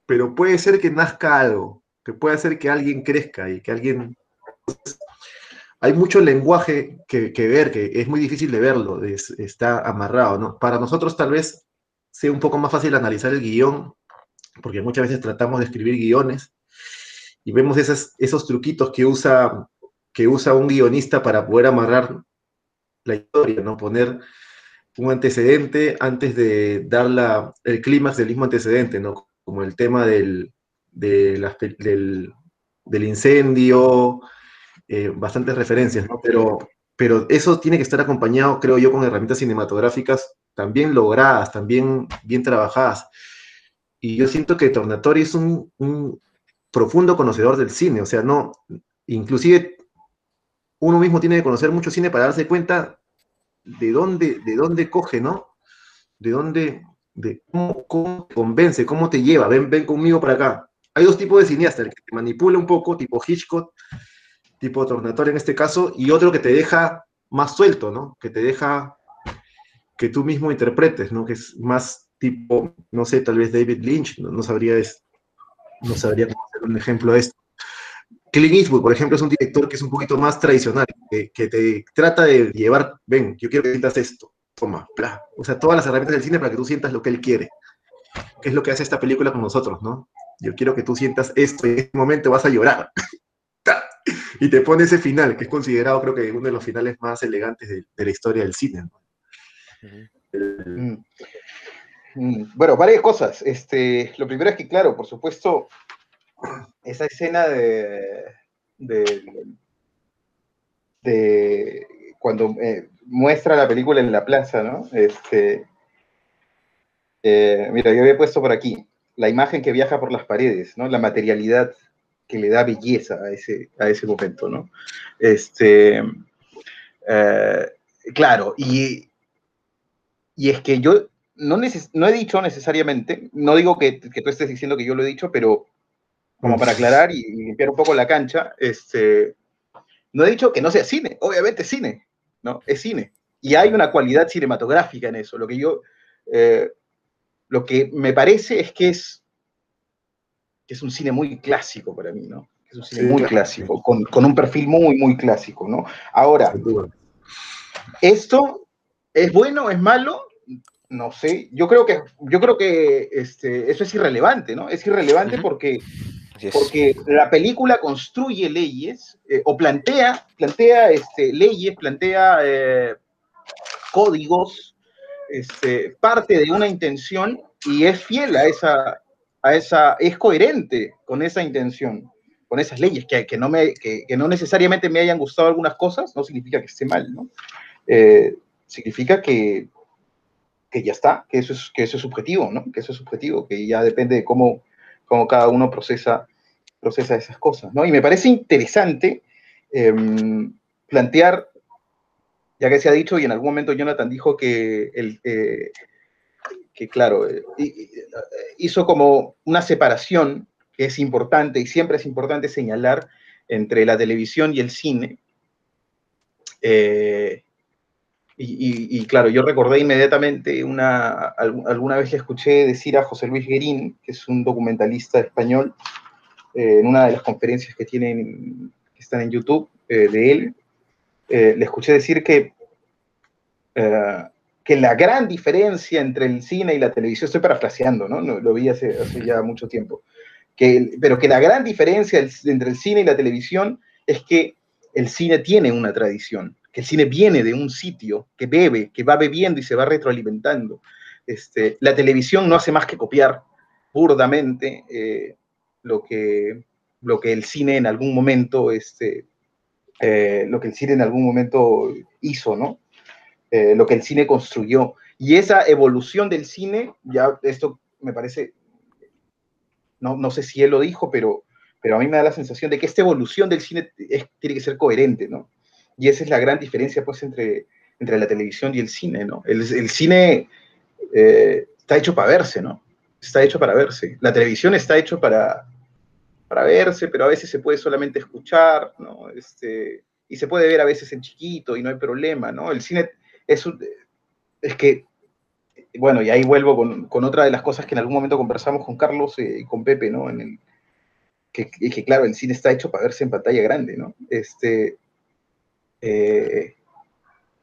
pero puede ser que nazca algo, que puede ser que alguien crezca y que alguien... Hay mucho lenguaje que, ver, que es muy difícil de verlo, está amarrado, ¿no? Para nosotros tal vez sea un poco más fácil analizar el guion porque muchas veces tratamos de escribir guiones y vemos esos truquitos que usa que usa un guionista para poder amarrar la historia, ¿no? Poner un antecedente antes de dar el clímax del mismo antecedente, ¿no? Como el tema del, del, incendio, eh, bastantes referencias, ¿no? Pero, pero eso tiene que estar acompañado, creo yo, con herramientas cinematográficas también logradas, también bien trabajadas. Y yo siento que Tornatori es un, un profundo conocedor del cine, o sea, no, inclusive uno mismo tiene que conocer mucho cine para darse cuenta de dónde, de dónde coge, ¿no? De dónde, de cómo, te convence, cómo te lleva, ven, ven conmigo para acá. Hay dos tipos de cineastas, el que te manipula un poco, tipo Hitchcock, tipo Tornatore en este caso, y otro que te deja más suelto, ¿no? Que te deja que tú mismo interpretes, ¿no? Que es más tipo, no sé, tal vez David Lynch, no, sabría, no sabría cómo hacer un ejemplo de esto. Clint Eastwood, por ejemplo, es un director que es un poquito más tradicional, que, te trata de llevar, ven, yo quiero que sientas esto, toma, bla. O sea, todas las herramientas del cine para que tú sientas lo que él quiere. ¿Qué es lo que hace esta película con nosotros, no? Yo quiero que tú sientas esto y en este momento vas a llorar. y te pone ese final, que es considerado, creo que uno de los finales más elegantes de, la historia del cine. Mm. Mm. Bueno, varias cosas. Este, lo primero es que, claro, por supuesto, esa escena de, de, cuando eh, muestra la película en la plaza, ¿no? Este, eh, mira, yo había puesto por aquí la imagen que viaja por las paredes, ¿no? La materialidad que le da belleza a ese, a ese momento, ¿no? Este, eh, claro, y, y es que yo no, no he dicho necesariamente, no digo que, que, tú estés diciendo que yo lo he dicho, pero como para aclarar y, limpiar un poco la cancha, este, no he dicho que no sea cine, obviamente es cine, ¿no? Es cine. Y hay una cualidad cinematográfica en eso. Lo que yo, eh, lo que me parece es que es, que es un cine muy clásico para mí, ¿no? Es un cine muy clásico, con, con, un perfil muy, muy clásico, ¿no? Ahora, ¿esto es bueno, es malo? No sé, yo creo que, yo creo que este, eso es irrelevante, ¿no? Es irrelevante porque porque la película construye leyes eh, o plantea, plantea este, leyes, plantea eh, códigos, este, parte de una intención y es fiel a esa, a esa, es coherente con esa intención, con esas leyes, que, que no, me, que, no necesariamente me hayan gustado algunas cosas, no significa que esté mal, ¿no? Eh, significa que, que ya está, que eso, es, que eso es subjetivo, ¿no? Que eso es subjetivo, que ya depende de cómo, cómo cada uno procesa procesa esas cosas, ¿no? Y me parece interesante em, plantear, ya que se ha dicho, y en algún momento Jonathan dijo que, el, eh, que claro, eh, hizo como una separación que es importante y siempre es importante señalar entre la televisión y el cine. Eh, y, claro, yo recordé inmediatamente una, alguna vez le escuché decir a José Luis Guerín, que es un documentalista español, eh, en una de las conferencias que tienen, que están en YouTube eh, de él, eh, le escuché decir que, que la gran diferencia entre el cine y la televisión, estoy parafraseando, ¿no? Lo vi hace, ya mucho tiempo, que, pero que la gran diferencia entre el cine y la televisión es que el cine tiene una tradición, que el cine viene de un sitio, que bebe, que va bebiendo y se va retroalimentando. Este, la televisión no hace más que copiar burdamente lo que, lo que el cine en algún momento, este, eh, lo que el cine en algún momento hizo, ¿no? Eh, lo que el cine construyó. Y esa evolución del cine, ya esto me parece, no, no sé si él lo dijo, pero, pero a mí me da la sensación de que esta evolución del cine tiene que ser coherente, ¿no? Y esa es la gran diferencia, pues, entre, entre la televisión y el cine, ¿no? El, el cine eh, está hecho para verse, ¿no? Está hecho para verse. La televisión está hecho para, para verse, pero a veces se puede solamente escuchar, ¿no? Este, y se puede ver a veces en chiquito y no hay problema, ¿no? El cine es, es que, bueno, y ahí vuelvo con, otra de las cosas que en algún momento conversamos con Carlos y con Pepe, ¿no? En el, que, que, claro, el cine está hecho para verse en pantalla grande, ¿no? Este, eh,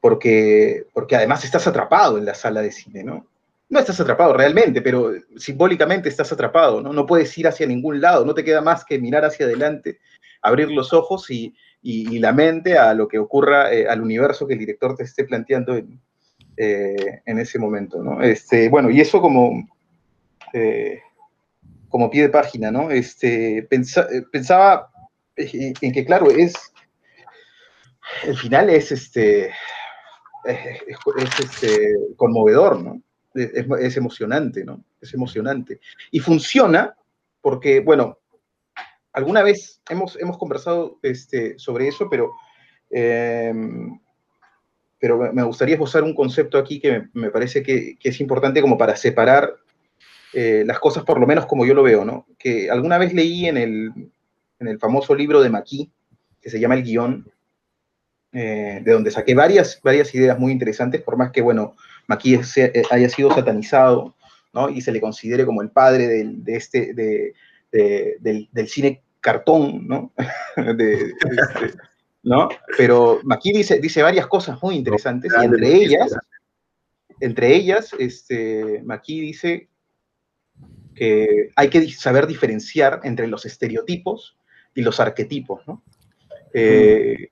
porque, porque además estás atrapado en la sala de cine, ¿no? no estás atrapado realmente, pero simbólicamente estás atrapado, ¿no? No puedes ir hacia ningún lado, no te queda más que mirar hacia adelante, abrir los ojos y, y, la mente a lo que ocurra, eh, al universo que el director te esté planteando en, en ese momento, ¿no? Este, bueno, y eso como, como pie de página, ¿no? Este, pensaba en que, claro, es, el final es, este, es, este, conmovedor, ¿no? Es, emocionante, ¿no? Es emocionante. Y funciona porque, bueno, alguna vez hemos, hemos conversado este, sobre eso, pero, em, pero me gustaría esbozar un concepto aquí que me, parece que, es importante como para separar eh, las cosas, por lo menos como yo lo veo, ¿no? Que alguna vez leí en el, en el famoso libro de Maquis, que se llama El Guión, eh, de donde saqué varias, varias ideas muy interesantes, por más que, bueno, Maquis eh, haya sido satanizado, ¿no? Y se le considere como el padre del, de este, de, del, cine cartón, ¿no? Este, ¿no? Pero Maquis dice, dice varias cosas muy interesantes, y entre ellas, entre ellas, este, Maquis dice que hay que saber diferenciar entre los estereotipos y los arquetipos, ¿no? Eh,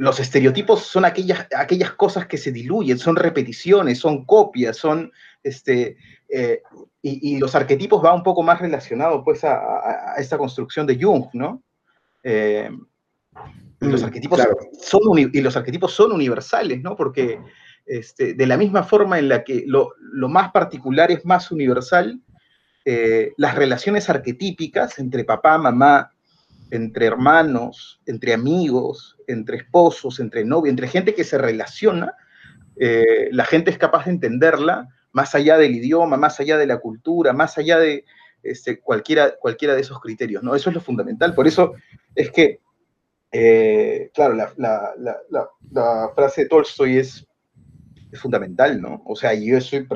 los estereotipos son aquellas, aquellas cosas que se diluyen, son repeticiones, son copias, son, este, eh, y, los arquetipos va un poco más relacionado pues a, esta construcción de Jung, ¿no? Eh, y, los mm, arquetipos son, y los arquetipos son universales, ¿no? Porque este, de la misma forma en la que lo, más particular es más universal, las relaciones arquetípicas entre papá, mamá, entre hermanos, entre amigos, entre esposos, entre novios, entre gente que se relaciona, eh, la gente es capaz de entenderla más allá del idioma, más allá de la cultura, más allá de este, cualquiera, de esos criterios, ¿no? Eso es lo fundamental. Por eso es que, eh, claro, la, frase de Tolstoy es, es, fundamental, ¿no? O sea, yo estoy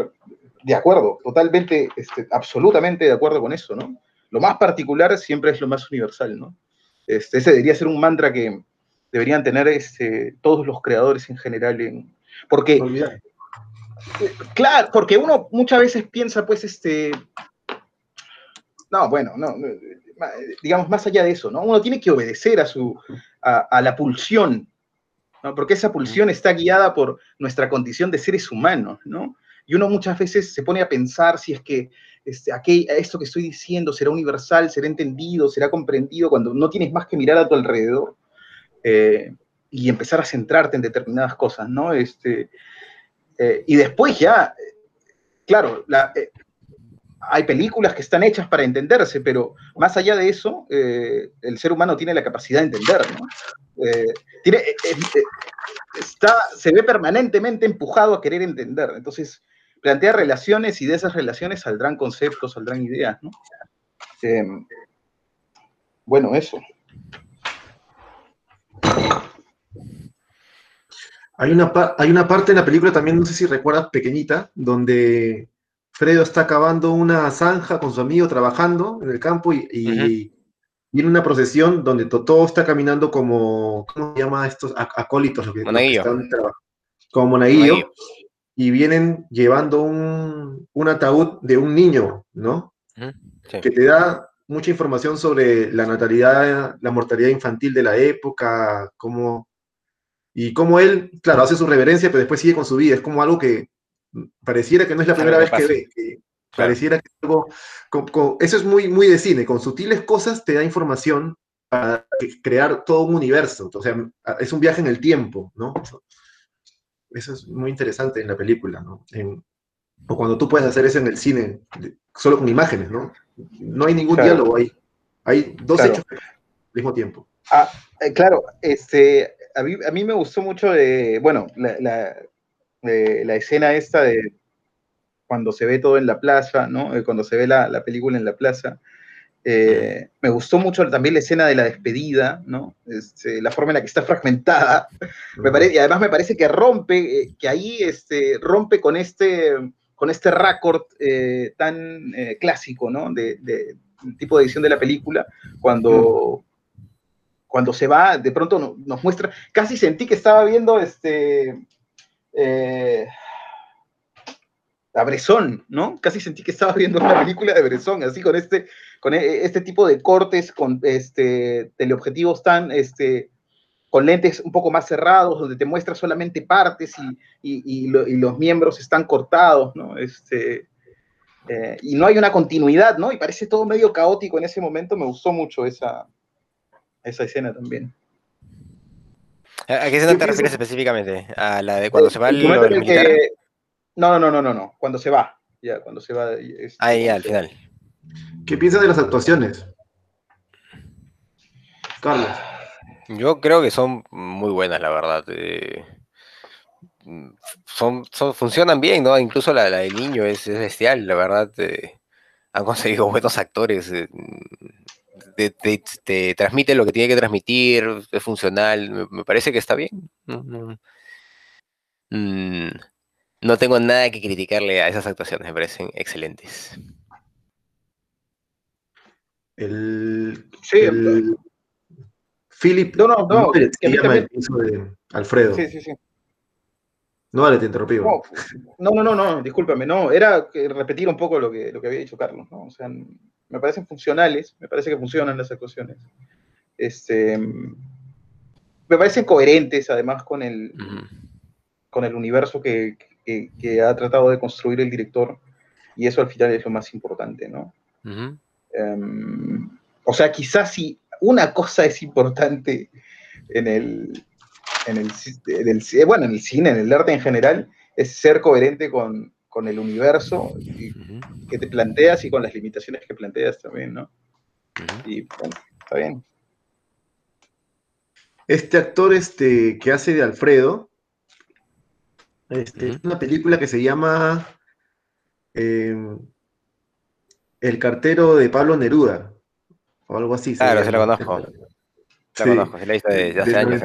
de acuerdo, totalmente, este, absolutamente de acuerdo con eso, ¿no? Lo más particular siempre es lo más universal, ¿no? Este, ese debería ser un mantra que deberían tener este, todos los creadores en general. En, porque, claro, porque uno muchas veces piensa, pues, este, no, bueno, no, digamos, más allá de eso, ¿no? Uno tiene que obedecer a, su, a, la pulsión, ¿no? Porque esa pulsión está guiada por nuestra condición de seres humanos, ¿no? Y uno muchas veces se pone a pensar si es que este, esto que estoy diciendo será universal, será entendido, será comprendido, cuando no tienes más que mirar a tu alrededor eh, y empezar a centrarte en determinadas cosas, ¿no? Este, eh, y después ya, claro, eh, hay películas que están hechas para entenderse, pero más allá de eso, el ser humano tiene la capacidad de entender, está, se ve permanentemente empujado a querer entender. Entonces, plantea relaciones y de esas relaciones saldrán conceptos, saldrán ideas, ¿no? Bueno, eso. Hay una, hay una parte en la película también, no sé si recuerdas, pequeñita, donde Fredo está cavando una zanja con su amigo trabajando en el campo y, viene una procesión donde todo está caminando como, ¿cómo se llama estos acólitos? Lo que, como monaguillo y vienen llevando un, ataúd de un niño, ¿no? Que te da mucha información sobre la natalidad, la mortalidad infantil de la época, cómo, y cómo él, claro, hace su reverencia, pero después sigue con su vida. Es como algo que pareciera que no es la primera vez que ve, pareciera que algo, eso es muy, muy de cine, con sutiles cosas te da información para crear todo un universo, o sea, es un viaje en el tiempo, ¿no? Eso es muy interesante en la película, ¿no? o cuando tú puedes hacer eso en el cine, solo con imágenes, ¿no? No hay ningún diálogo ahí. Hay dos hechos al mismo tiempo. Ah, eh, claro, este, a mí, me gustó mucho de, bueno, la, la, escena esta de cuando se ve todo en la plaza, ¿no? Eh, cuando se ve la, la película en la plaza, eh, me gustó mucho también la escena de la despedida, ¿no? Este, la forma en la que está fragmentada. Me parece, y además me parece que rompe, eh, que ahí este, rompe con este, con este récord eh, tan clásico, ¿no? De, tipo de edición de la película, cuando, cuando se va, de pronto nos muestra, casi sentí que estaba viendo este a Bresson, ¿no? Casi sentí que estaba viendo una película de Bresson, así con este, con e, este tipo de cortes, con este, teleobjetivos tan, este, con lentes un poco más cerrados, donde te muestra solamente partes y, los miembros están cortados, ¿no? Este, eh, y no hay una continuidad, ¿no? Y parece todo medio caótico en ese momento. Me gustó mucho esa, esa escena también. ¿A qué escena te refieres específicamente? ¿A la de cuando se va el, No, no, no, no, no, cuando se va. Ya, cuando se va. Ahí, al final. ¿Qué piensas de las actuaciones? Carlos. Yo creo que son muy buenas, la verdad. Eh, son, funcionan bien, ¿no? Incluso la, del niño es, bestial, la verdad. Eh, han conseguido buenos actores. Eh, te, transmite lo que tiene que transmitir, es funcional, me, parece que está bien. Mm, no, tengo nada que criticarle a esas actuaciones, me parecen excelentes. El, sí, el, Philip. No, no, no. llama el piso de Alfredo. Sí, sí, sí. No, vale, te interrumpí. No, no, no, no, discúlpame, no, era repetir un poco lo que, lo que había dicho Carlos, ¿no? O sea, me parecen funcionales, me parece que funcionan las actuaciones. Este, me parecen coherentes además con el, con el universo que, ha tratado de construir el director, y eso al final es lo más importante, ¿no? Em, o sea, quizás si una cosa es importante en el, en el, bueno, en el cine, en el arte en general, es ser coherente con, el universo que te planteas y con las limitaciones que planteas también, ¿no? Y bueno, está bien. Este actor este, que hace de Alfredo, este, es una película que se llama em, El cartero de Pablo Neruda, o algo así. Claro, se, la conozco. La conozco, se la hizo de, hace años.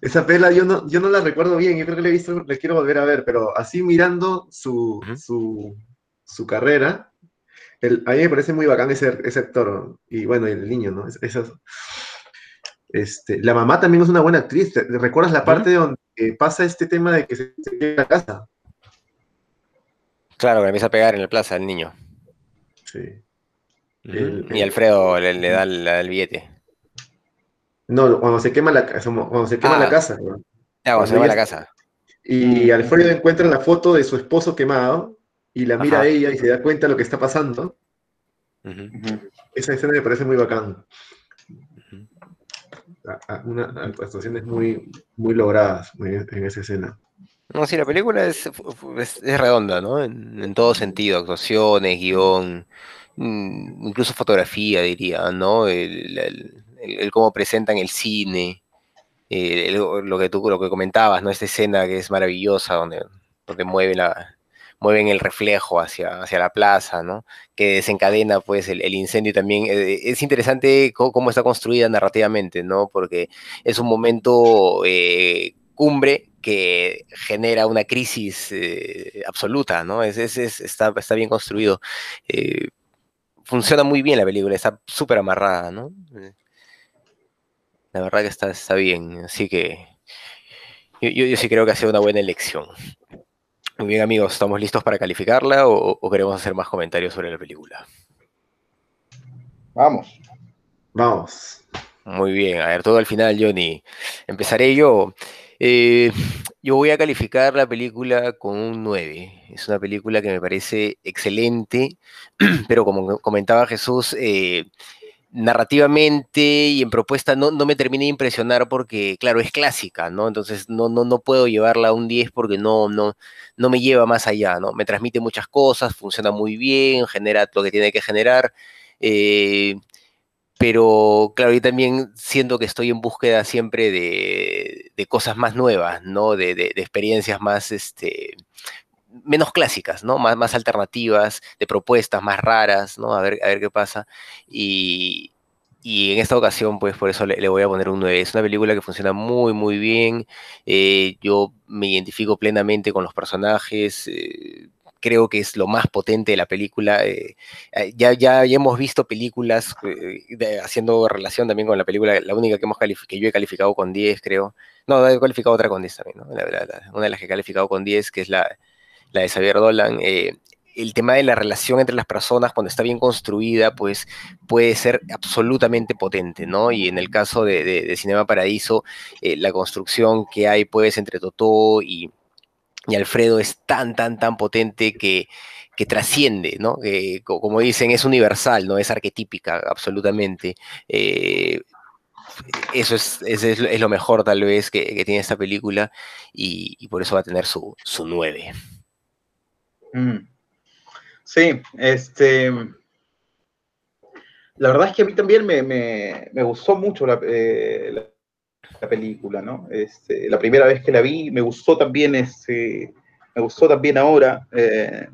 Esa pela yo no, yo no la recuerdo bien, yo creo que la he visto, la quiero volver a ver, pero así mirando su, su, carrera, el, a mí me parece muy bacán ese, ese actor, y bueno, el niño, ¿no? Este, la mamá también es una buena actriz, ¿recuerdas la parte donde pasa este tema de que se, queda en la casa? Claro, que empieza a pegar en la plaza el niño. Sí. y Alfredo le, da el billete. No, cuando se quema la, cuando se quema la ah. casa. Ah, cuando, se quema la casa. Y Alfredo encuentra la foto de su esposo quemado y la mira a ella y se da cuenta de lo que está pasando. Esa escena me parece muy bacán. Actuaciones muy, muy logradas en esa escena. No, sí, la película es, es, redonda, ¿no? En, todo sentido, actuaciones, guion, mm, incluso fotografía, diría, ¿no? el, el, cómo presentan el cine, eh, lo que tú lo que comentabas, ¿no? Esta escena que es maravillosa, donde, donde mueven, la, mueven el reflejo hacia, hacia la plaza, ¿no? Que desencadena pues el, incendio también. Eh, es interesante cómo, está construida narrativamente, ¿no? Porque es un momento eh, cumbre que genera una crisis absoluta, ¿no? Es, está, está, bien construido. funciona muy bien la película, está súper amarrada, ¿no? La verdad que está, está bien, así que yo, sí creo que ha sido una buena elección. Muy bien amigos, ¿estamos listos para calificarla o, queremos hacer más comentarios sobre la película? Vamos. Vamos. Muy bien, a ver, todo al final, Johnny. Empezaré yo. Eh, yo voy a calificar la película con un 9. Es una película que me parece excelente, pero como comentaba Jesús, eh, narrativamente y en propuesta no, no me terminé de impresionar porque, claro, es clásica, ¿no? Entonces no, no, no puedo llevarla a un 10 porque no, no, no me lleva más allá, ¿no? Me transmite muchas cosas, funciona muy bien, genera lo que tiene que generar, eh, pero, claro, yo también siento que estoy en búsqueda siempre de, de cosas más nuevas, ¿no? De, de, de experiencias más, este, menos clásicas, ¿no? Más, más alternativas, de propuestas más raras, ¿no? A ver, a ver qué pasa. Y, en esta ocasión, pues por eso le, voy a poner un 9. Es una película que funciona muy, muy bien. Eh, yo me identifico plenamente con los personajes. Eh, creo que es lo más potente de la película. Eh, ya, ya, hemos visto películas haciendo relación también con la película, la única que, hemos que yo he calificado con 10, creo. No, he calificado otra con 10 también, ¿no? una de las que he calificado con 10, que es la, la de Xavier Dolan, eh, el tema de la relación entre las personas, cuando está bien construida, pues puede ser absolutamente potente, ¿no? Y en el caso de, Cinema Paradiso, eh, la construcción que hay, pues, entre Totó y, Alfredo es tan, tan, tan potente que, que trasciende, ¿no? como dicen, es universal, ¿no? Es arquetípica, absolutamente. Eh, eso es, es, lo mejor, tal vez, que, tiene esta película y, por eso va a tener su, su 9. Sí, este. La verdad es que a mí también me, gustó mucho eh, la, película, ¿no? Este, la primera vez que la vi, me gustó también, este, me gustó también ahora. Eh,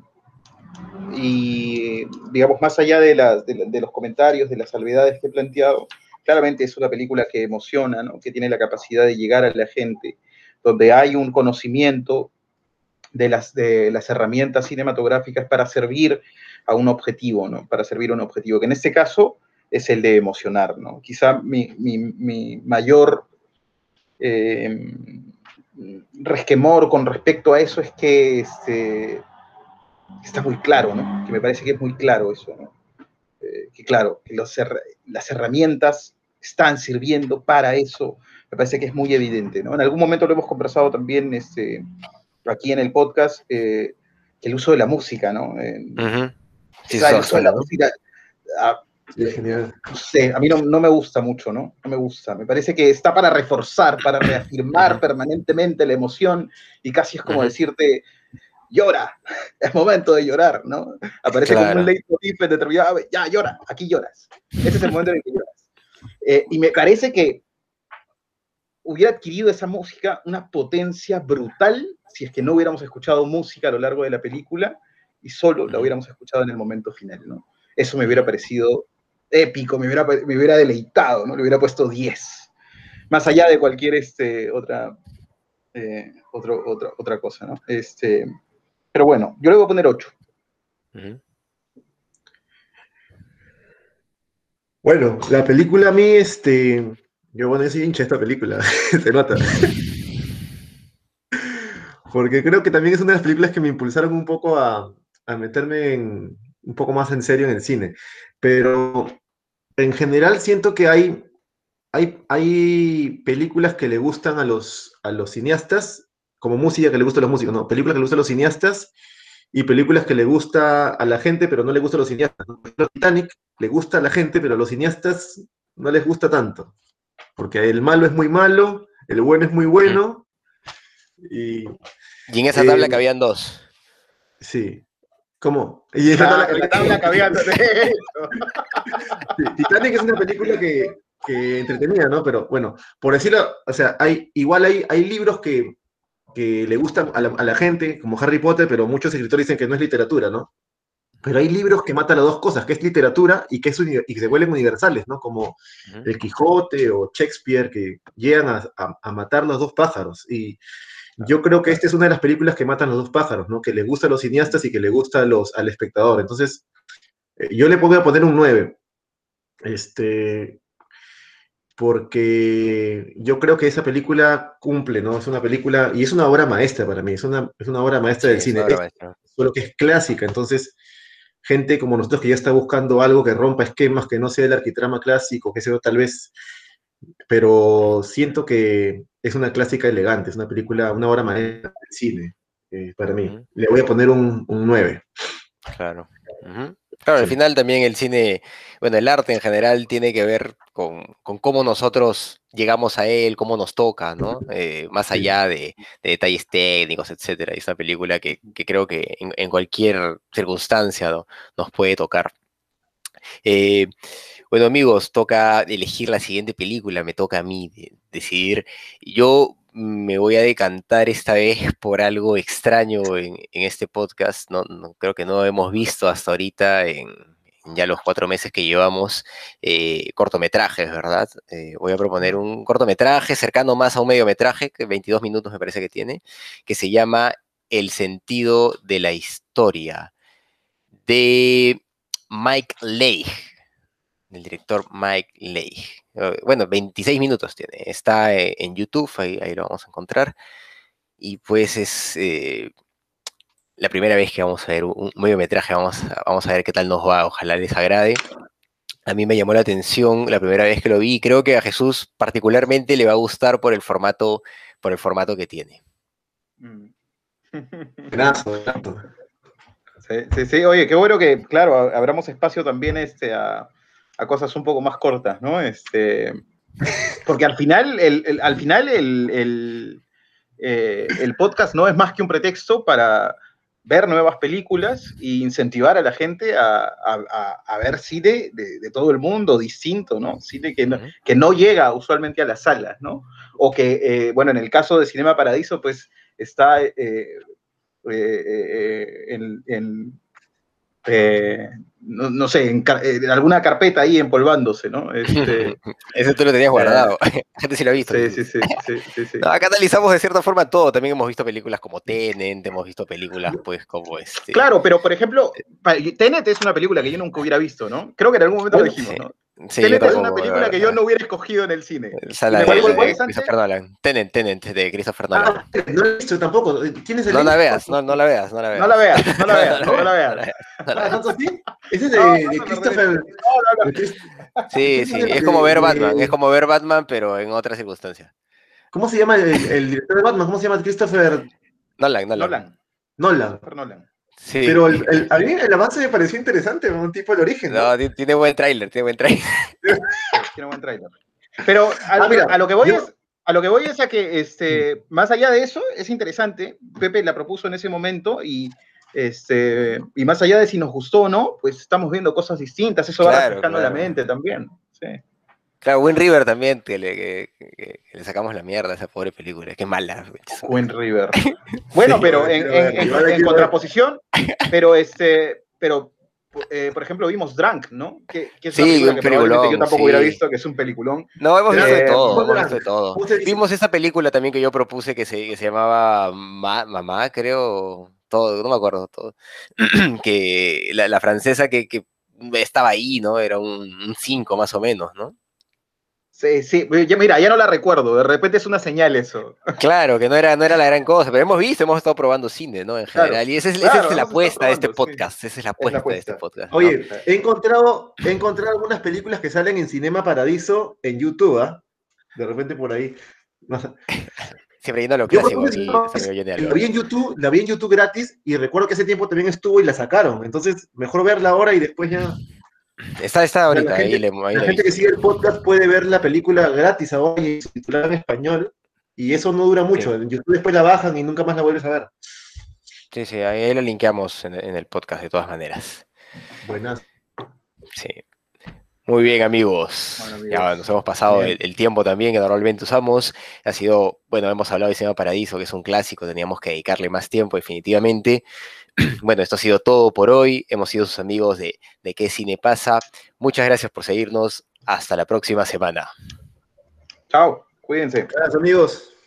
y digamos, más allá de, de, los comentarios, de las salvedades que he planteado, claramente es una película que emociona, ¿no? que tiene la capacidad de llegar a la gente, donde hay un conocimiento de las, de las herramientas cinematográficas para servir a un objetivo, ¿no? Para servir a un objetivo, que en este caso es el de emocionar, ¿no? Quizá mi, mayor eh, resquemor con respecto a eso es que este, está muy claro, ¿no? Que me parece que es muy claro eso, ¿no? Eh, que claro, que las herramientas están sirviendo para eso, me parece que es muy evidente, ¿no? En algún momento lo hemos conversado también, este, aquí en el podcast eh, el uso de la música, ¿no? Sí, el uso de la música. Ah, genial. No sé, a mí no, me gusta mucho, ¿no? No me gusta. Me parece que está para reforzar, para reafirmar permanentemente la emoción y casi es como decirte, llora, es momento de llorar, ¿no? Aparece como un leitmotiv determinado, ya llora, aquí lloras. Ese es el momento en el que lloras. Eh, y me parece que hubiera adquirido esa música una potencia brutal si es que no hubiéramos escuchado música a lo largo de la película y solo la hubiéramos escuchado en el momento final, ¿no? Eso me hubiera parecido épico, me hubiera, me hubiera deleitado, ¿no? Le hubiera puesto 10. Más allá de cualquier este, otra, eh, otra, otra cosa, ¿no? Este, pero bueno, yo le voy a poner 8. Bueno, la película a mí, este, yo bueno, soy hincha esta película, se nota. Porque creo que también es una de las películas que me impulsaron un poco a, meterme un poco más en serio en el cine. Pero en general siento que hay, hay, hay películas que le gustan a los, a los cineastas, como música que le gusta a los músicos, no, películas que le gustan a los cineastas y películas que le gusta a la gente, pero no le gusta a los cineastas. Titanic le gusta a la gente, pero a los cineastas no les gusta tanto porque el malo es muy malo, el bueno es muy bueno. Y, en esa tabla que eh, cabían dos. Sí. ¿Cómo? Y en tabla, la tabla cabían dos. Titanic es una película que, que, entretenida, ¿no? Pero bueno, por decirlo, o sea, hay, igual hay, hay libros que, que le gustan a la, a la, gente, como Harry Potter, pero muchos escritores dicen que no es literatura, ¿no? Pero hay libros que matan las dos cosas, que es literatura y que, y que se vuelven universales, ¿no? Como El Quijote o Shakespeare, que llegan a, a, matar los dos pájaros. Y yo creo que esta es una de las películas que matan los dos pájaros, ¿no? Que le gusta a los cineastas y que le gusta a los, al espectador. Entonces, eh, yo le voy a poner un 9. Este, porque yo creo que esa película cumple, ¿no? Es una película, y es una obra maestra para mí, es una, es una obra maestra del cine. Solo que es clásica, entonces gente como nosotros que ya está buscando algo que rompa esquemas, que no sea el arquitrama clásico, que sea tal vez, pero siento que es una clásica elegante, es una película, una obra maestra del cine, eh, para mí. Le voy a poner un, 9. Claro. Claro, al final también el cine, bueno, el arte en general tiene que ver con, cómo nosotros llegamos a él, cómo nos toca, ¿no? Eh, más allá de, detalles técnicos, etcétera. Es una película que, creo que en, cualquier circunstancia nos puede tocar. Eh, bueno, amigos, toca elegir la siguiente película, me toca a mí decidir. Yo me voy a decantar esta vez por algo extraño en, este podcast. No, creo que no hemos visto hasta ahorita en, ya los cuatro meses que llevamos eh, cortometrajes, ¿verdad? Eh, voy a proponer un cortometraje cercano más a un mediometraje, que 22 minutos me parece que tiene, que se llama El sentido de la historia, de Mike Leigh, el director Mike Leigh. Eh, bueno, 26 minutos tiene. Está eh, en YouTube, ahí, lo vamos a encontrar. Y pues es, eh, la primera vez que vamos a ver un mediometraje, vamos a, vamos a ver qué tal nos va, ojalá les agrade. A mí me llamó la atención la primera vez que lo vi, creo que a Jesús particularmente le va a gustar por el formato, por el formato que tiene. Mm. Gracias, sí, sí, sí, oye, qué bueno que, claro, abramos espacio también este, a, a cosas un poco más cortas, ¿no? Este, porque al final, el, al final el, eh, el, podcast no es más que un pretexto para ver nuevas películas e incentivar a la gente a, a, ver cine de, todo el mundo, distinto, ¿no? Cine que no, que no llega usualmente a las salas, ¿no? O que, eh, bueno, en el caso de Cinema Paradiso, pues está eh, en eh, no, sé, en, alguna carpeta ahí empolvándose, ¿no? Este... Eso tú lo tenías guardado. gente sí lo ha visto. Sí, sí, sí. sí, acá analizamos de cierta forma todo. También hemos visto películas como Tenet, hemos visto películas, pues, como este. Claro, pero por ejemplo, Tenet es una película que yo nunca hubiera visto, ¿no? Creo que en algún momento lo dijimos, ¿no? Sí, Tenet es una película que yo no hubiera escogido en el cine. Sala de, de, de Christopher Nolan. Tenet, Tenet, de Christopher Nolan. Ah, no la he visto tampoco. ¿Tienes el no la veas, no, no la veas, no la veas. No la veas, no la veas, no la veas. ¿Tanto así? Ese es de, Christopher. Sí, sí, es como ver Batman, es como ver Batman, pero en otras circunstancias. ¿Cómo se llama el, director de Batman? ¿Cómo se llama Christopher? Nolan, Nolan. Nolan. Nolan. Pero el, a mí el avance me pareció interesante, un tipo de origen. No, tiene buen tráiler, tiene buen tráiler. tiene buen tráiler. Pero a, ah, a, lo que voy es, a lo que voy es a que este, más allá de eso, es interesante. Pepe la propuso en ese momento y, este, y más allá de si nos gustó o no, pues estamos viendo cosas distintas. Eso va refrescando la mente también. Sí. Claro, Win River también, que le, le, sacamos la mierda a esa pobre película, qué mala. Win River. Bueno, pero en, contraposición, pero este, pero eh, por ejemplo, vimos Drunk, ¿no? Que, que es sí, un que yo tampoco hubiera visto, que es un peliculón. No, hemos visto de todo, hemos visto de todo. Vimos esa película también que yo propuse que se, que se llamaba Mamá, creo, todo, no me acuerdo todo, que la, la francesa que, que, estaba ahí, ¿no? Era un 5 más o menos, ¿no? Sí, sí, mira, ya no la recuerdo, de repente es una señal eso. Claro, que no era, no era la gran cosa, pero hemos visto, hemos estado probando cine, ¿no? En general, y esa es, la apuesta de este podcast, esa es la apuesta, de este podcast. Oye, he, encontrado, he encontrado algunas películas que salen en Cinema Paradiso en YouTube, ¿ah? De repente por ahí. Siempre yendo a lo clásico. la, vi en YouTube, la vi en YouTube gratis y recuerdo que ese tiempo también estuvo y la sacaron, entonces mejor verla ahora y después ya... Está, está ahorita. La gente, la gente que sigue el podcast puede ver la película gratis ahora y titulada en español. Y eso no dura mucho. En YouTube después la bajan y nunca más la vuelves a ver. Sí, sí, ahí la linkeamos en, el podcast de todas maneras. Buenas. Sí. Muy bien, amigos. Ya nos hemos pasado el, tiempo también que normalmente usamos. Ha sido, bueno, hemos hablado de Cinema Paradiso, que es un clásico, teníamos que dedicarle más tiempo, definitivamente. Bueno, esto ha sido todo por hoy. Hemos sido sus amigos de, de qué cine pasa. Muchas gracias por seguirnos. Hasta la próxima semana. Chao, cuídense. Gracias, amigos.